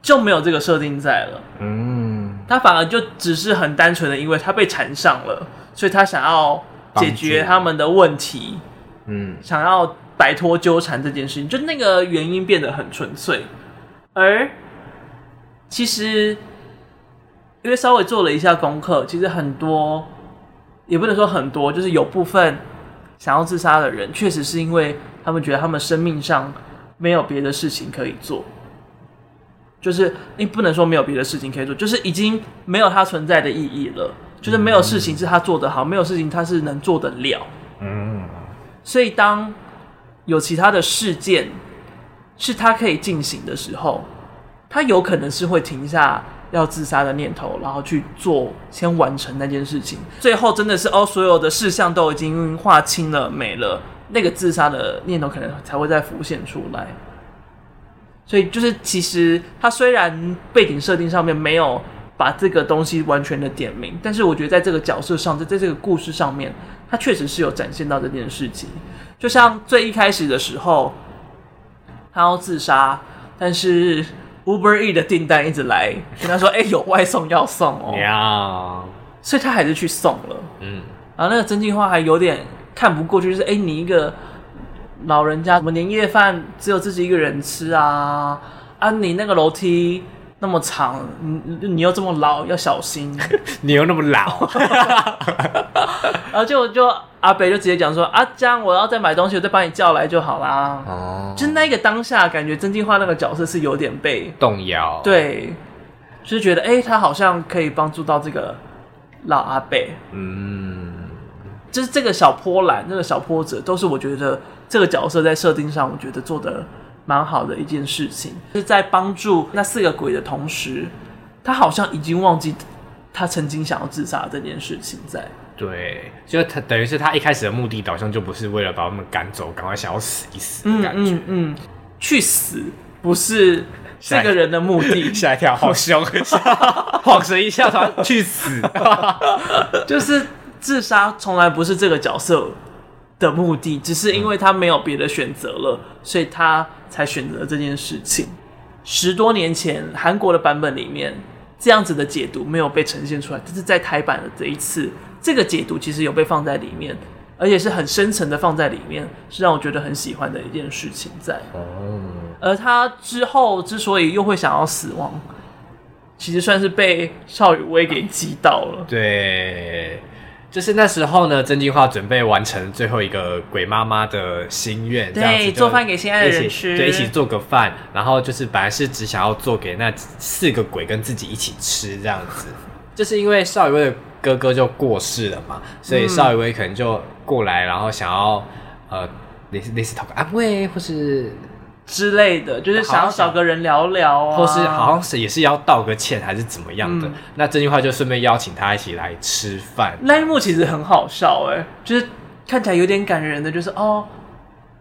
就没有这个设定在了。嗯，他反而就只是很单纯的，因为他被缠上了。所以他想要解决他们的问题，嗯，想要摆脱纠缠这件事情，就那个原因变得很纯粹。而其实，因为稍微做了一下功课，其实很多也不能说很多，就是有部分想要自杀的人，确实是因为他们觉得他们生命上没有别的事情可以做，就是你不能说没有别的事情可以做，就是已经没有它存在的意义了。就是没有事情是他做得好，没有事情他是能做得了。嗯，所以当有其他的事件是他可以进行的时候，他有可能是会停下要自杀的念头，然后去做，先完成那件事情。最后真的是哦，所有的事项都已经划清了，没了，那个自杀的念头可能才会再浮现出来。所以就是，其实他虽然背景设定上面没有。把这个东西完全的点明，但是我觉得在这个角色上，在在这个故事上面，他确实是有展现到这件事情。就像最一开始的时候，他要自杀，但是 Uber E 的订单一直来，跟他说：“哎、欸，有外送要送哦。”所以他还是去送了。嗯，然后那个曾敬驊还有点看不过去，就是哎、欸，你一个老人家，什么年夜饭只有自己一个人吃啊？啊，你那个楼梯。那么长，你你又这么老，要小心。(laughs) 你又那么老，(laughs) 然后就就阿北就直接讲说：“阿、啊、江，我要再买东西，我再把你叫来就好啦。”哦，就那个当下，感觉曾敬驊那个角色是有点被动摇，对，就是觉得哎、欸，他好像可以帮助到这个老阿北。嗯，就是这个小波澜，那个小波折，都是我觉得这个角色在设定上，我觉得做的。蛮好的一件事情，就是在帮助那四个鬼的同时，他好像已经忘记他曾经想要自杀这件事情在。对，就他等于是他一开始的目的导向就不是为了把他们赶走，赶快想要死一死的感觉。嗯嗯，嗯，去死不是这个人的目的。(laughs) 吓一跳，好凶，(laughs) 晃神一下，他去死，就是自杀从来不是这个角色的目的，只是因为他没有别的选择了，嗯，所以他。才选择了这件事情。十多年前，韩国的版本里面，这样子的解读没有被呈现出来，但是在台版的这一次，这个解读其实有被放在里面，而且是很深层的放在里面，是让我觉得很喜欢的一件事情在。哦。而他之后之所以又会想要死亡，其实算是被邵雨薇给击倒了。对。就是那时候呢，曾敬驊准备完成最后一个鬼妈妈的心愿，这样子做饭给心爱的人吃，对，一起做个饭。然后就是本来是只想要做给那四个鬼跟自己一起吃这样子。(laughs) 就是因为邵雨薇的哥哥就过世了嘛，所以邵雨薇可能就过来，然后想要呃类似类似讨个安慰，或是。之类的，就是想要找个人聊聊啊，或是好像是也是要道个歉，还是怎么样的？嗯、那这句话就顺便邀请他一起来吃饭。那一幕其实很好笑，哎，就是看起来有点感人的，就是哦，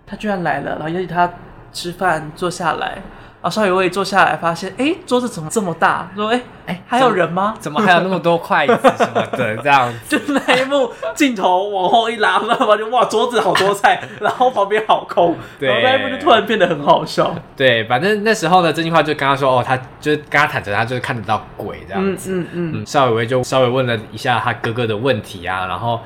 他居然来了，然后邀请他吃饭，坐下来，啊，邵雨薇坐下来发现，哎、欸，桌子怎么这么大？说，哎、欸、哎、欸，还有人吗？怎么还有那么多筷子什么的？这样 (laughs) 就那一幕镜头往后一拉，然后就哇，桌子好多菜，然后旁边好空，对，然后那一幕就突然变得很好笑。对，反正那时候呢，真心话就跟他说，哦，他就是跟他坦诚，他就是看得到鬼这样子。嗯嗯嗯。邵雨薇就稍微问了一下他哥哥的问题啊，然后。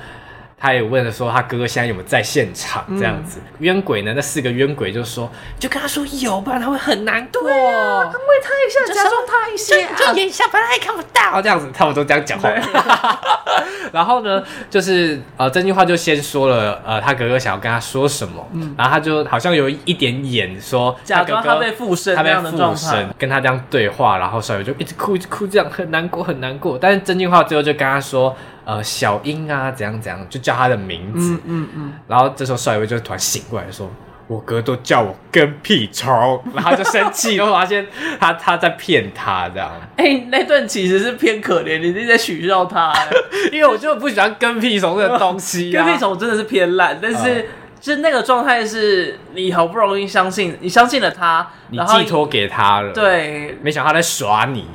他也问了说，他哥哥现在有没有在现场？这样子，嗯、冤鬼呢？那四个冤鬼就说，就跟他说有，不然他会很难过。对啊，安慰他一下，假装他一下，就演一下，反正他也看不到。这样子，他们都这样讲话。(laughs) 然后呢，就是呃，真心话就先说了，呃，他哥哥想要跟他说什么，嗯、然后他就好像有一点演说，假装他被附身，他被附身，跟他这样对话，然后小雨就一直哭，一直哭，这样很难过，很难过。但是真心话最后就跟他说。呃，小英啊，怎样怎样，就叫他的名字。嗯嗯嗯。然后这时候帅威就突然醒过来，说：“我哥都叫我跟屁虫。(laughs) ”然后就生气，然后发现他他在骗他这样。(laughs) 哎、欸，那段其实是偏可怜，你一直在取笑他，(laughs) 因为我就不喜欢跟屁虫这个东西、啊。跟屁虫真的是偏烂，但是、嗯、就是那个状态是你好不容易相信，你相信了他，你寄托给他了，对，没想到他在耍你。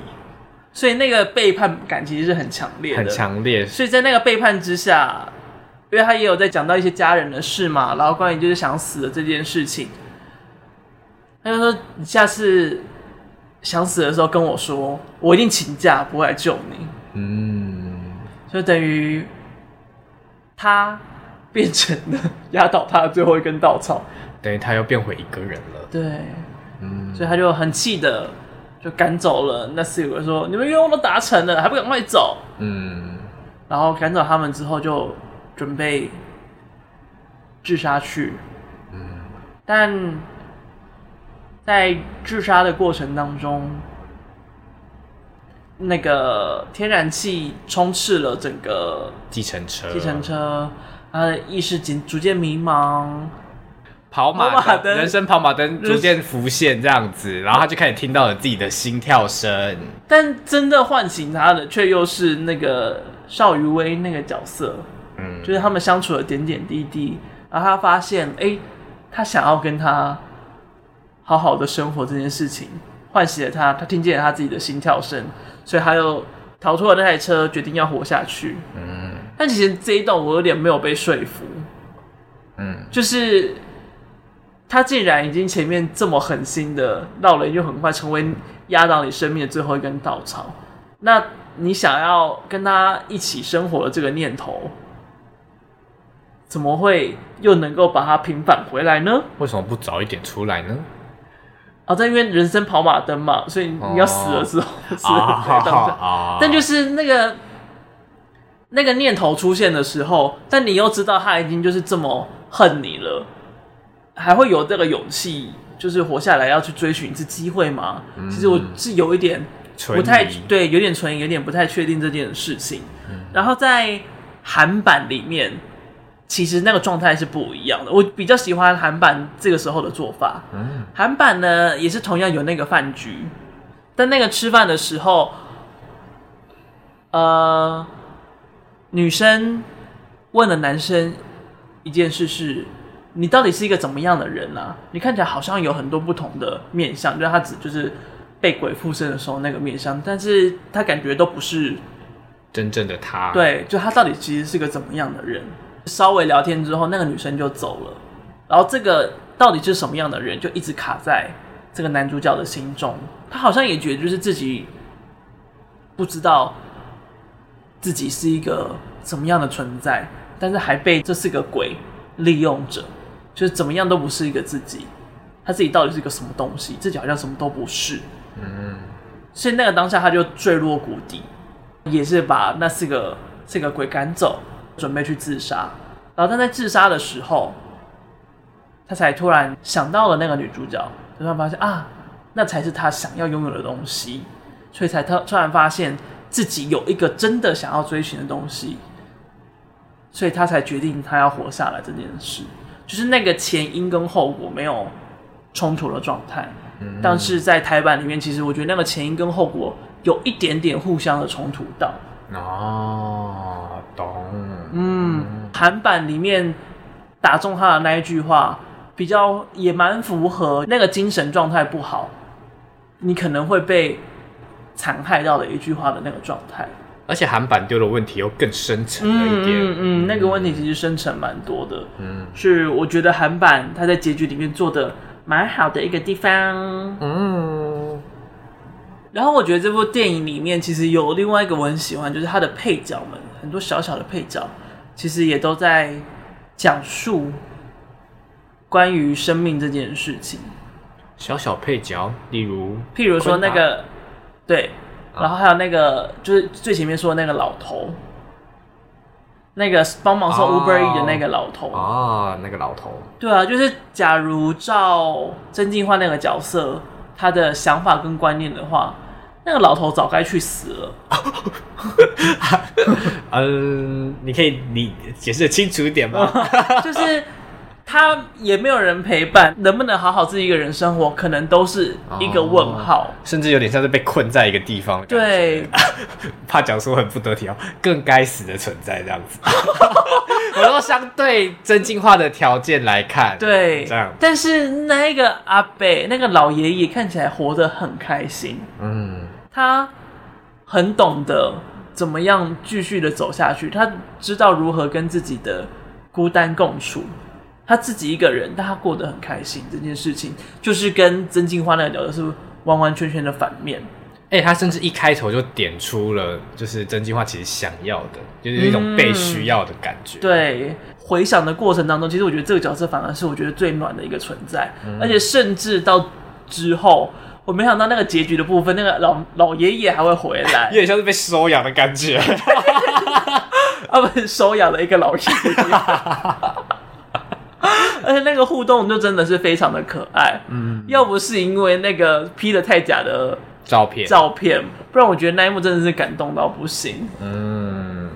所以那个背叛感其实是很强烈的，很强烈。所以在那个背叛之下，因为他也有在讲到一些家人的事嘛，然后关于就是想死的这件事情，他就说：“你下次想死的时候跟我说，我一定请假不会来救你。”嗯，就等于他变成了压倒他的最后一根稻草，等于他又变回一个人了。对，嗯，所以他就很气的。就赶走了那四个人，说：“你们愿望都达成了，还不赶快走？”嗯，然后赶走他们之后，就准备自杀去。嗯，但在自杀的过程当中，那个天然气充斥了整个计程车，计程车，他的意识渐逐渐迷茫。跑马灯，人生跑马灯逐渐浮现，这样子，然后他就开始听到了自己的心跳声。但真的唤醒他的，却又是那个邵雨薇那个角色，嗯，就是他们相处的点点滴滴，然后他发现，哎、欸，他想要跟他好好的生活这件事情，唤醒了他，他听见了他自己的心跳声，所以他又逃出了那台车，决定要活下去。嗯，但其实这一段我有点没有被说服，嗯，就是。他竟然已经前面这么狠心的闹了，又很快成为压倒你生命的最后一根稻草。那你想要跟他一起生活的这个念头，怎么会又能够把它平反回来呢？为什么不早一点出来呢？啊，但因为人生跑马灯嘛，所以你要死了之后，但就是那个那个念头出现的时候，但你又知道他已经就是这么恨你了。还会有这个勇气，就是活下来要去追寻一次机会吗？嗯、其实我是有一点不太对，有点存疑，有点不太确定这件事情。嗯、然后在韩版里面，其实那个状态是不一样的。我比较喜欢韩版这个时候的做法。嗯、韩版呢也是同样有那个饭局，但那个吃饭的时候，呃，女生问了男生一件事是。你到底是一个怎么样的人啊？你看起来好像有很多不同的面相，就是他只就是被鬼附身的时候那个面相，但是他感觉都不是真正的他。对，就他到底其实是个怎么样的人？稍微聊天之后，那个女生就走了，然后这个到底是什么样的人，就一直卡在这个男主角的心中。他好像也觉得就是自己不知道自己是一个怎么样的存在，但是还被这四个鬼利用着。就是怎么样都不是一个自己，他自己到底是一个什么东西？自己好像什么都不是。嗯，所以那个当下他就坠落谷底，也是把那四个四个鬼赶走，准备去自杀。然后他在自杀的时候，他才突然想到了那个女主角，突然发现啊，那才是他想要拥有的东西，所以才他突然发现自己有一个真的想要追寻的东西，所以他才决定他要活下来这件事。就是那个前因跟后果没有冲突的状态，嗯、但是在台版里面，其实我觉得那个前因跟后果有一点点互相的冲突到。哦，懂。嗯，韩版里面打中他的那一句话，比较也蛮符合那个精神状态不好，你可能会被残害到的一句话的那个状态。而且韩版丢的问题又更深层了一点，嗯嗯，那个问题其实深层蛮多的，嗯，是我觉得韩版它在结局里面做的蛮好的一个地方，嗯，然后我觉得这部电影里面其实有另外一个我很喜欢，就是它的配角们，很多小小的配角，其实也都在讲述关于生命这件事情。小小配角，例如，譬如说那个，对。然后还有那个，就是最前面说的那个老头，那个帮忙送 Uber E 的那个老头啊，那个老头。对啊，就是假如照曾静焕那个角色他的想法跟观念的话，那个老头早该去死了。(laughs) 嗯，你可以你解释的清楚一点吗？(laughs) 就是。他也没有人陪伴，能不能好好自己一个人生活，可能都是一个问号，哦、甚至有点像是被困在一个地方。对，(laughs) 怕讲说很不得体哦，更该死的存在这样子。(laughs) 我说相对真进化的条件来看，对，这样。但是那个阿伯，那个老爷爷看起来活得很开心。嗯，他很懂得怎么样继续的走下去，他知道如何跟自己的孤单共处。他自己一个人，但他过得很开心。这件事情就是跟曾静花那个角色是完完全全的反面。哎、欸，他甚至一开头就点出了，就是曾敬驊其实想要的，就是有一种被需要的感觉。嗯、对，回想的过程当中，其实我觉得这个角色反而是我觉得最暖的一个存在。嗯、而且甚至到之后，我没想到那个结局的部分，那个老老爷爷还会回来，(laughs) 有点像是被收养的感觉。(laughs) 他们收养了一个老爷爷。(laughs) (laughs) 而且那个互动就真的是非常的可爱，嗯，要不是因为那个 P 的太假的照片，照片，不然我觉得那一幕真的是感动到不行，嗯。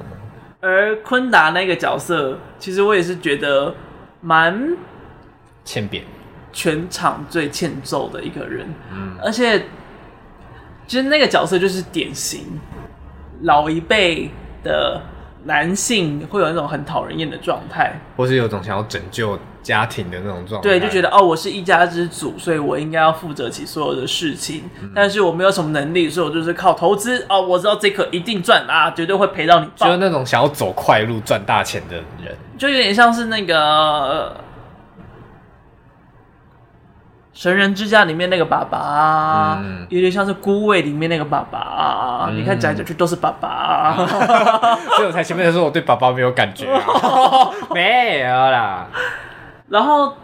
而昆达那个角色，其实我也是觉得蛮欠扁，全场最欠揍的一个人，嗯。而且，其实那个角色就是典型老一辈的。男性会有那种很讨人厌的状态，或是有种想要拯救家庭的那种状态。对，就觉得哦，我是一家之主，所以我应该要负责起所有的事情。嗯、但是我没有什么能力，所以我就是靠投资哦。我知道这可一定赚啊，绝对会赔到你。就是那种想要走快路赚大钱的人，就有点像是那个。神人之家里面那个爸爸，嗯、有点像是孤味里面那个爸爸。嗯、你看讲来讲去都是爸爸，(laughs) 所以我才前面的时候我对爸爸没有感觉、啊，(laughs) 没有啦。然后，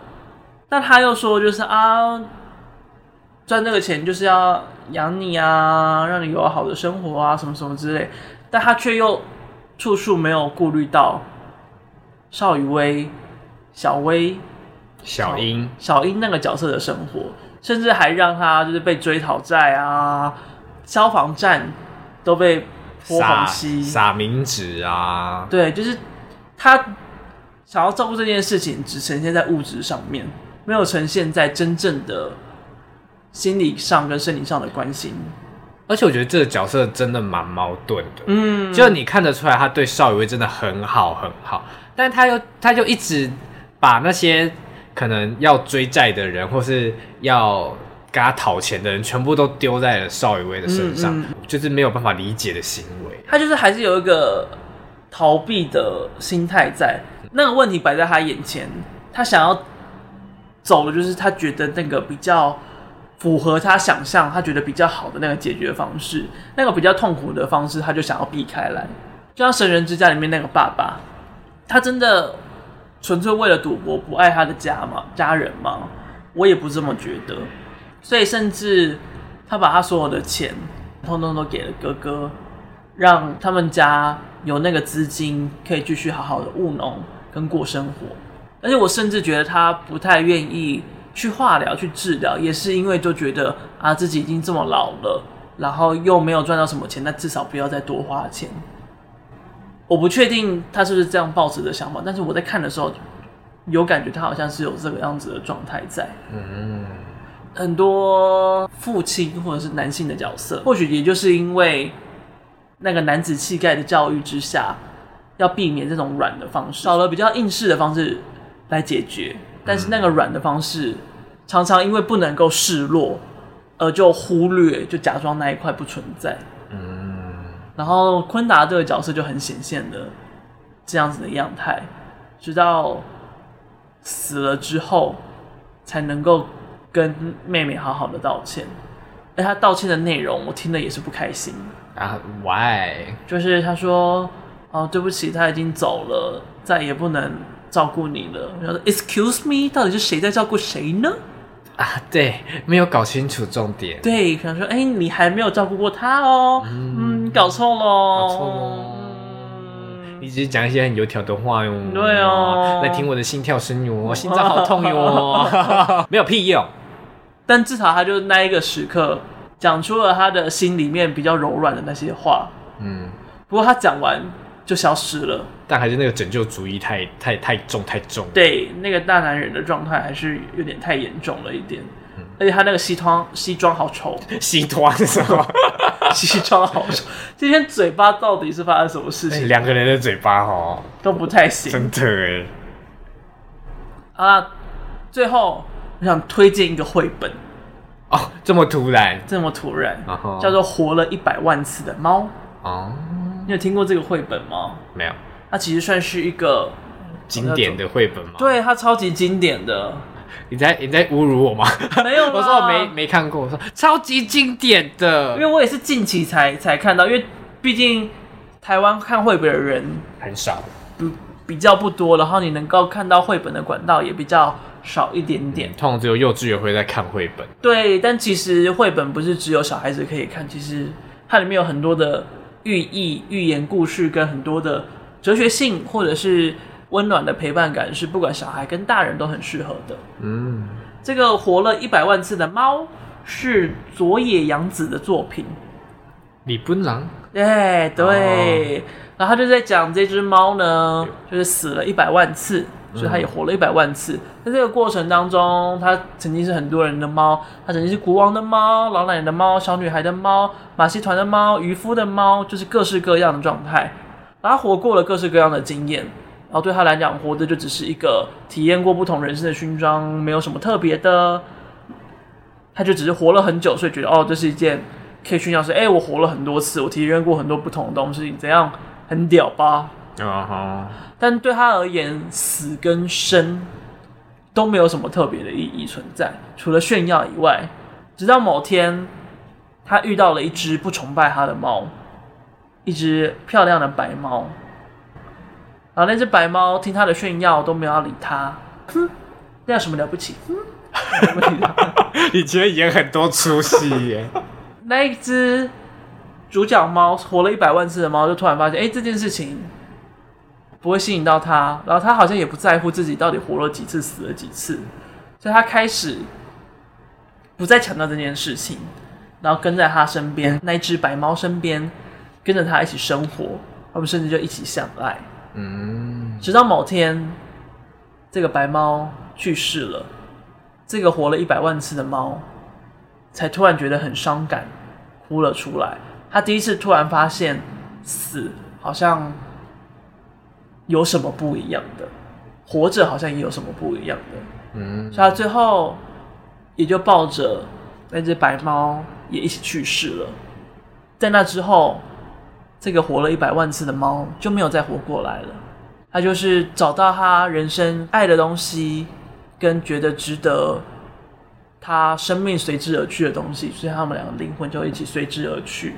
但他又说就是啊，赚这个钱就是要养你啊，让你有好的生活啊，什么什么之类。但他却又处处没有顾虑到邵雨薇、小薇。小英，小英那个角色的生活，甚至还让他就是被追讨债啊，消防站都被泼红漆、撒冥纸啊。对，就是他想要照顾这件事情，只呈现在物质上面，没有呈现在真正的心理上跟生理上的关心。而且我觉得这个角色真的蛮矛盾的，嗯，就你看得出来他对邵雨薇真的很好很好，但他又他就一直把那些。可能要追债的人，或是要跟他讨钱的人，全部都丢在了邵雨薇的身上，嗯嗯、就是没有办法理解的行为。他就是还是有一个逃避的心态在，那个问题摆在他眼前，他想要走的就是他觉得那个比较符合他想象，他觉得比较好的那个解决方式，那个比较痛苦的方式，他就想要避开来。就像《神人之家》里面那个爸爸，他真的。纯粹为了赌博不爱他的家吗？家人吗？我也不这么觉得。所以甚至他把他所有的钱通通都给了哥哥，让他们家有那个资金可以继续好好的务农跟过生活。而且我甚至觉得他不太愿意去化疗去治疗，也是因为就觉得啊自己已经这么老了，然后又没有赚到什么钱，那至少不要再多花钱。我不确定他是不是这样抱持的想法，但是我在看的时候有感觉，他好像是有这个样子的状态在。嗯，很多父亲或者是男性的角色，或许也就是因为那个男子气概的教育之下，要避免这种软的方式，找了比较硬式的方式来解决。但是那个软的方式，常常因为不能够示弱，而就忽略，就假装那一块不存在。嗯，然后昆达这个角色就很显现的这样子的样态，直到死了之后才能够跟妹妹好好的道歉。而他道歉的内容，我听了也是不开心啊。Why？就是他说：“哦，对不起，他已经走了，再也不能照顾你了。”然后：“Excuse me，到底是谁在照顾谁呢？”啊，对，没有搞清楚重点。对，可能说：“哎，你还没有照顾过他哦。嗯”嗯，搞错喽，搞错了。嗯，你只是讲一些很油条的话哟。对哦，来听我的心跳声哟，心脏好痛哟，(laughs) 没有屁用。但至少他就那一个时刻讲出了他的心里面比较柔软的那些话，嗯，不过他讲完就消失了，但还是那个拯救主义太太太重太重，对，那个大男人的状态还是有点太严重了一点，嗯、而且他那个西装西装好丑，(laughs) 西装是什么？(laughs) 西装好丑，今天嘴巴到底是发生什么事情？两个人的嘴巴哦都不太行，真的哎，啊，最后。我想推荐一个绘本哦，这么突然，这么突然，uh huh. 叫做《活了一百万次的猫》哦。Uh huh. 你有听过这个绘本吗？没有。它其实算是一个经典的绘本吗？对，它超级经典的。你在你在侮辱我吗？没有，(laughs) 我说我没没看过。我说超级经典的，因为我也是近期才才看到，因为毕竟台湾看绘本的人很少，不比较不多，然后你能够看到绘本的管道也比较。少一点点，通常只有幼稚园会在看绘本。对，但其实绘本不是只有小孩子可以看，其实它里面有很多的寓意、寓言故事，跟很多的哲学性，或者是温暖的陪伴感，是不管小孩跟大人都很适合的。嗯，这个活了一百万次的猫是佐野洋子的作品。李本郎，对对，哦、然后他就在讲这只猫呢，就是死了一百万次。所以他也活了一百万次，在这个过程当中，他曾经是很多人的猫，他曾经是国王的猫、老奶奶的猫、小女孩的猫、马戏团的猫、渔夫的猫，就是各式各样的状态。他活过了各式各样的经验，然后对他来讲，活的就只是一个体验过不同人生的勋章，没有什么特别的。他就只是活了很久，所以觉得哦，这是一件可以炫耀，是哎，我活了很多次，我体验过很多不同的东西，怎样很屌吧？啊哈！但对他而言，死跟生都没有什么特别的意义存在，除了炫耀以外。直到某天，他遇到了一只不崇拜他的猫，一只漂亮的白猫。然后那只白猫听他的炫耀，都没有要理他。哼，那有什么了不起？哼，(laughs) 你觉得演很多出戏耶？(laughs) 那一只主角猫活了一百万次的猫，就突然发现，哎，这件事情。不会吸引到他，然后他好像也不在乎自己到底活了几次，死了几次，所以他开始不再强调这件事情，然后跟在他身边那只白猫身边，跟着他一起生活，他们甚至就一起相爱。嗯，直到某天，这个白猫去世了，这个活了一百万次的猫，才突然觉得很伤感，哭了出来。他第一次突然发现，死好像。有什么不一样的？活着好像也有什么不一样的。嗯，所以他最后也就抱着那只白猫也一起去世了。在那之后，这个活了一百万次的猫就没有再活过来了。他就是找到他人生爱的东西，跟觉得值得他生命随之而去的东西，所以他们两个灵魂就一起随之而去。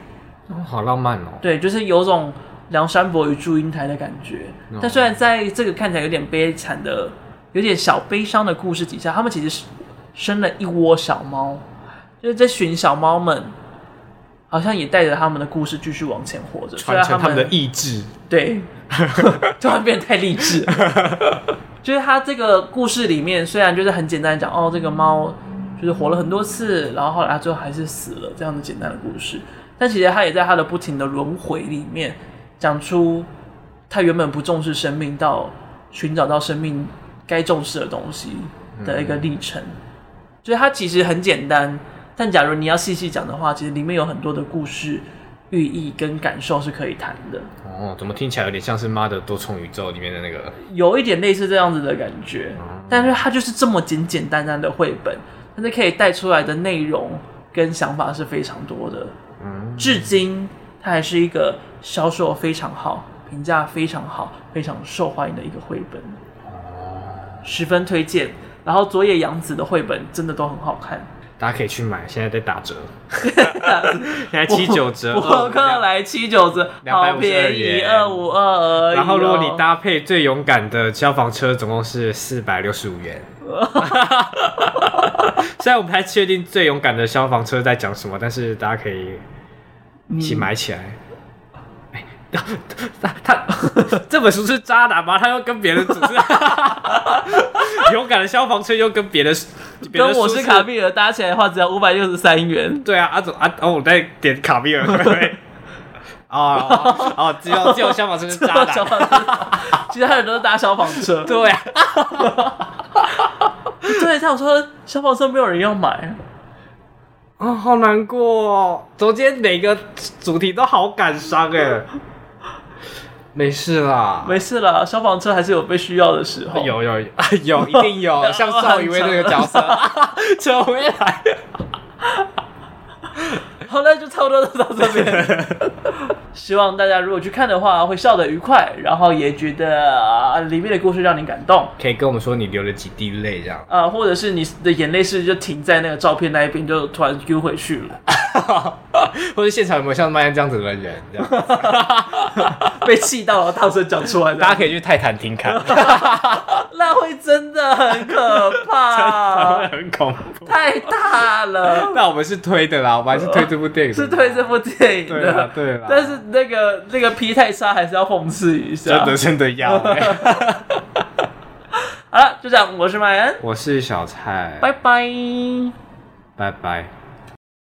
哦，好浪漫哦。对，就是有种。梁山伯与祝英台的感觉，但虽然在这个看起来有点悲惨的、有点小悲伤的故事底下，他们其实是生了一窝小猫，就是这群小猫们好像也带着他们的故事继续往前活着，传承他们的意志。对，(laughs) 突然变得太励志。(laughs) 就是他这个故事里面，虽然就是很简单讲哦，这个猫就是活了很多次，然后后来他最后还是死了这样的简单的故事，但其实他也在他的不停的轮回里面。讲出他原本不重视生命，到寻找到生命该重视的东西的一个历程。所以它其实很简单，但假如你要细细讲的话，其实里面有很多的故事、寓意跟感受是可以谈的。哦，怎么听起来有点像是《妈的多重宇宙》里面的那个？有一点类似这样子的感觉，但是它就是这么简简单单的绘本，但是可以带出来的内容跟想法是非常多的。嗯，至今它还是一个销售非常好、评价非常好、非常受欢迎的一个绘本，十分推荐。然后佐野洋子的绘本真的都很好看。大家可以去买，现在在打折，(laughs) 现在七九折，博客来七九折，好便宜，二五二而已。然后如果你搭配最勇敢的消防车，总共是四百六十五元。(laughs) 虽然我不太确定最勇敢的消防车在讲什么，但是大家可以一起买起来。(laughs) 他他这本书是渣男吗？他又跟别人组织，勇敢的消防车又跟别的，跟我是卡密尔搭起来的话，只要五百六十三元。对啊，阿总阿哦，我在点卡密尔。哦哦，只有只有消防车是渣男，其他人都是搭消防车。对啊，对，他有说消防车没有人要买啊，哦，好难过哦。昨天每个主题都好感伤哎。没事啦，没事啦，消防车还是有被需要的时候。有有有，(laughs) 有一定有，(laughs) 像赵一威那个角色，(laughs) 车回来。好了，就差不多到这边。(laughs) 希望大家如果去看的话，会笑得愉快，然后也觉得啊，里面的故事让你感动。可以跟我们说你流了几滴泪这样。啊，或者是你的眼泪是就停在那个照片那一边，就突然丢回去了。(laughs) 或者现场有没有像麦恩这样子的人，这样 (laughs) 被气到了，大声讲出来。大家可以去泰坦听看，那会真的很可怕，会很恐怖，太大了。那我们是推的啦，我们还是推这部电影，是推这部电影的，对啦。但是那个那个 P 太差，还是要讽刺一下，真的真的要。(laughs) 好了，就这样，我是麦恩，我是小蔡，拜拜，拜拜。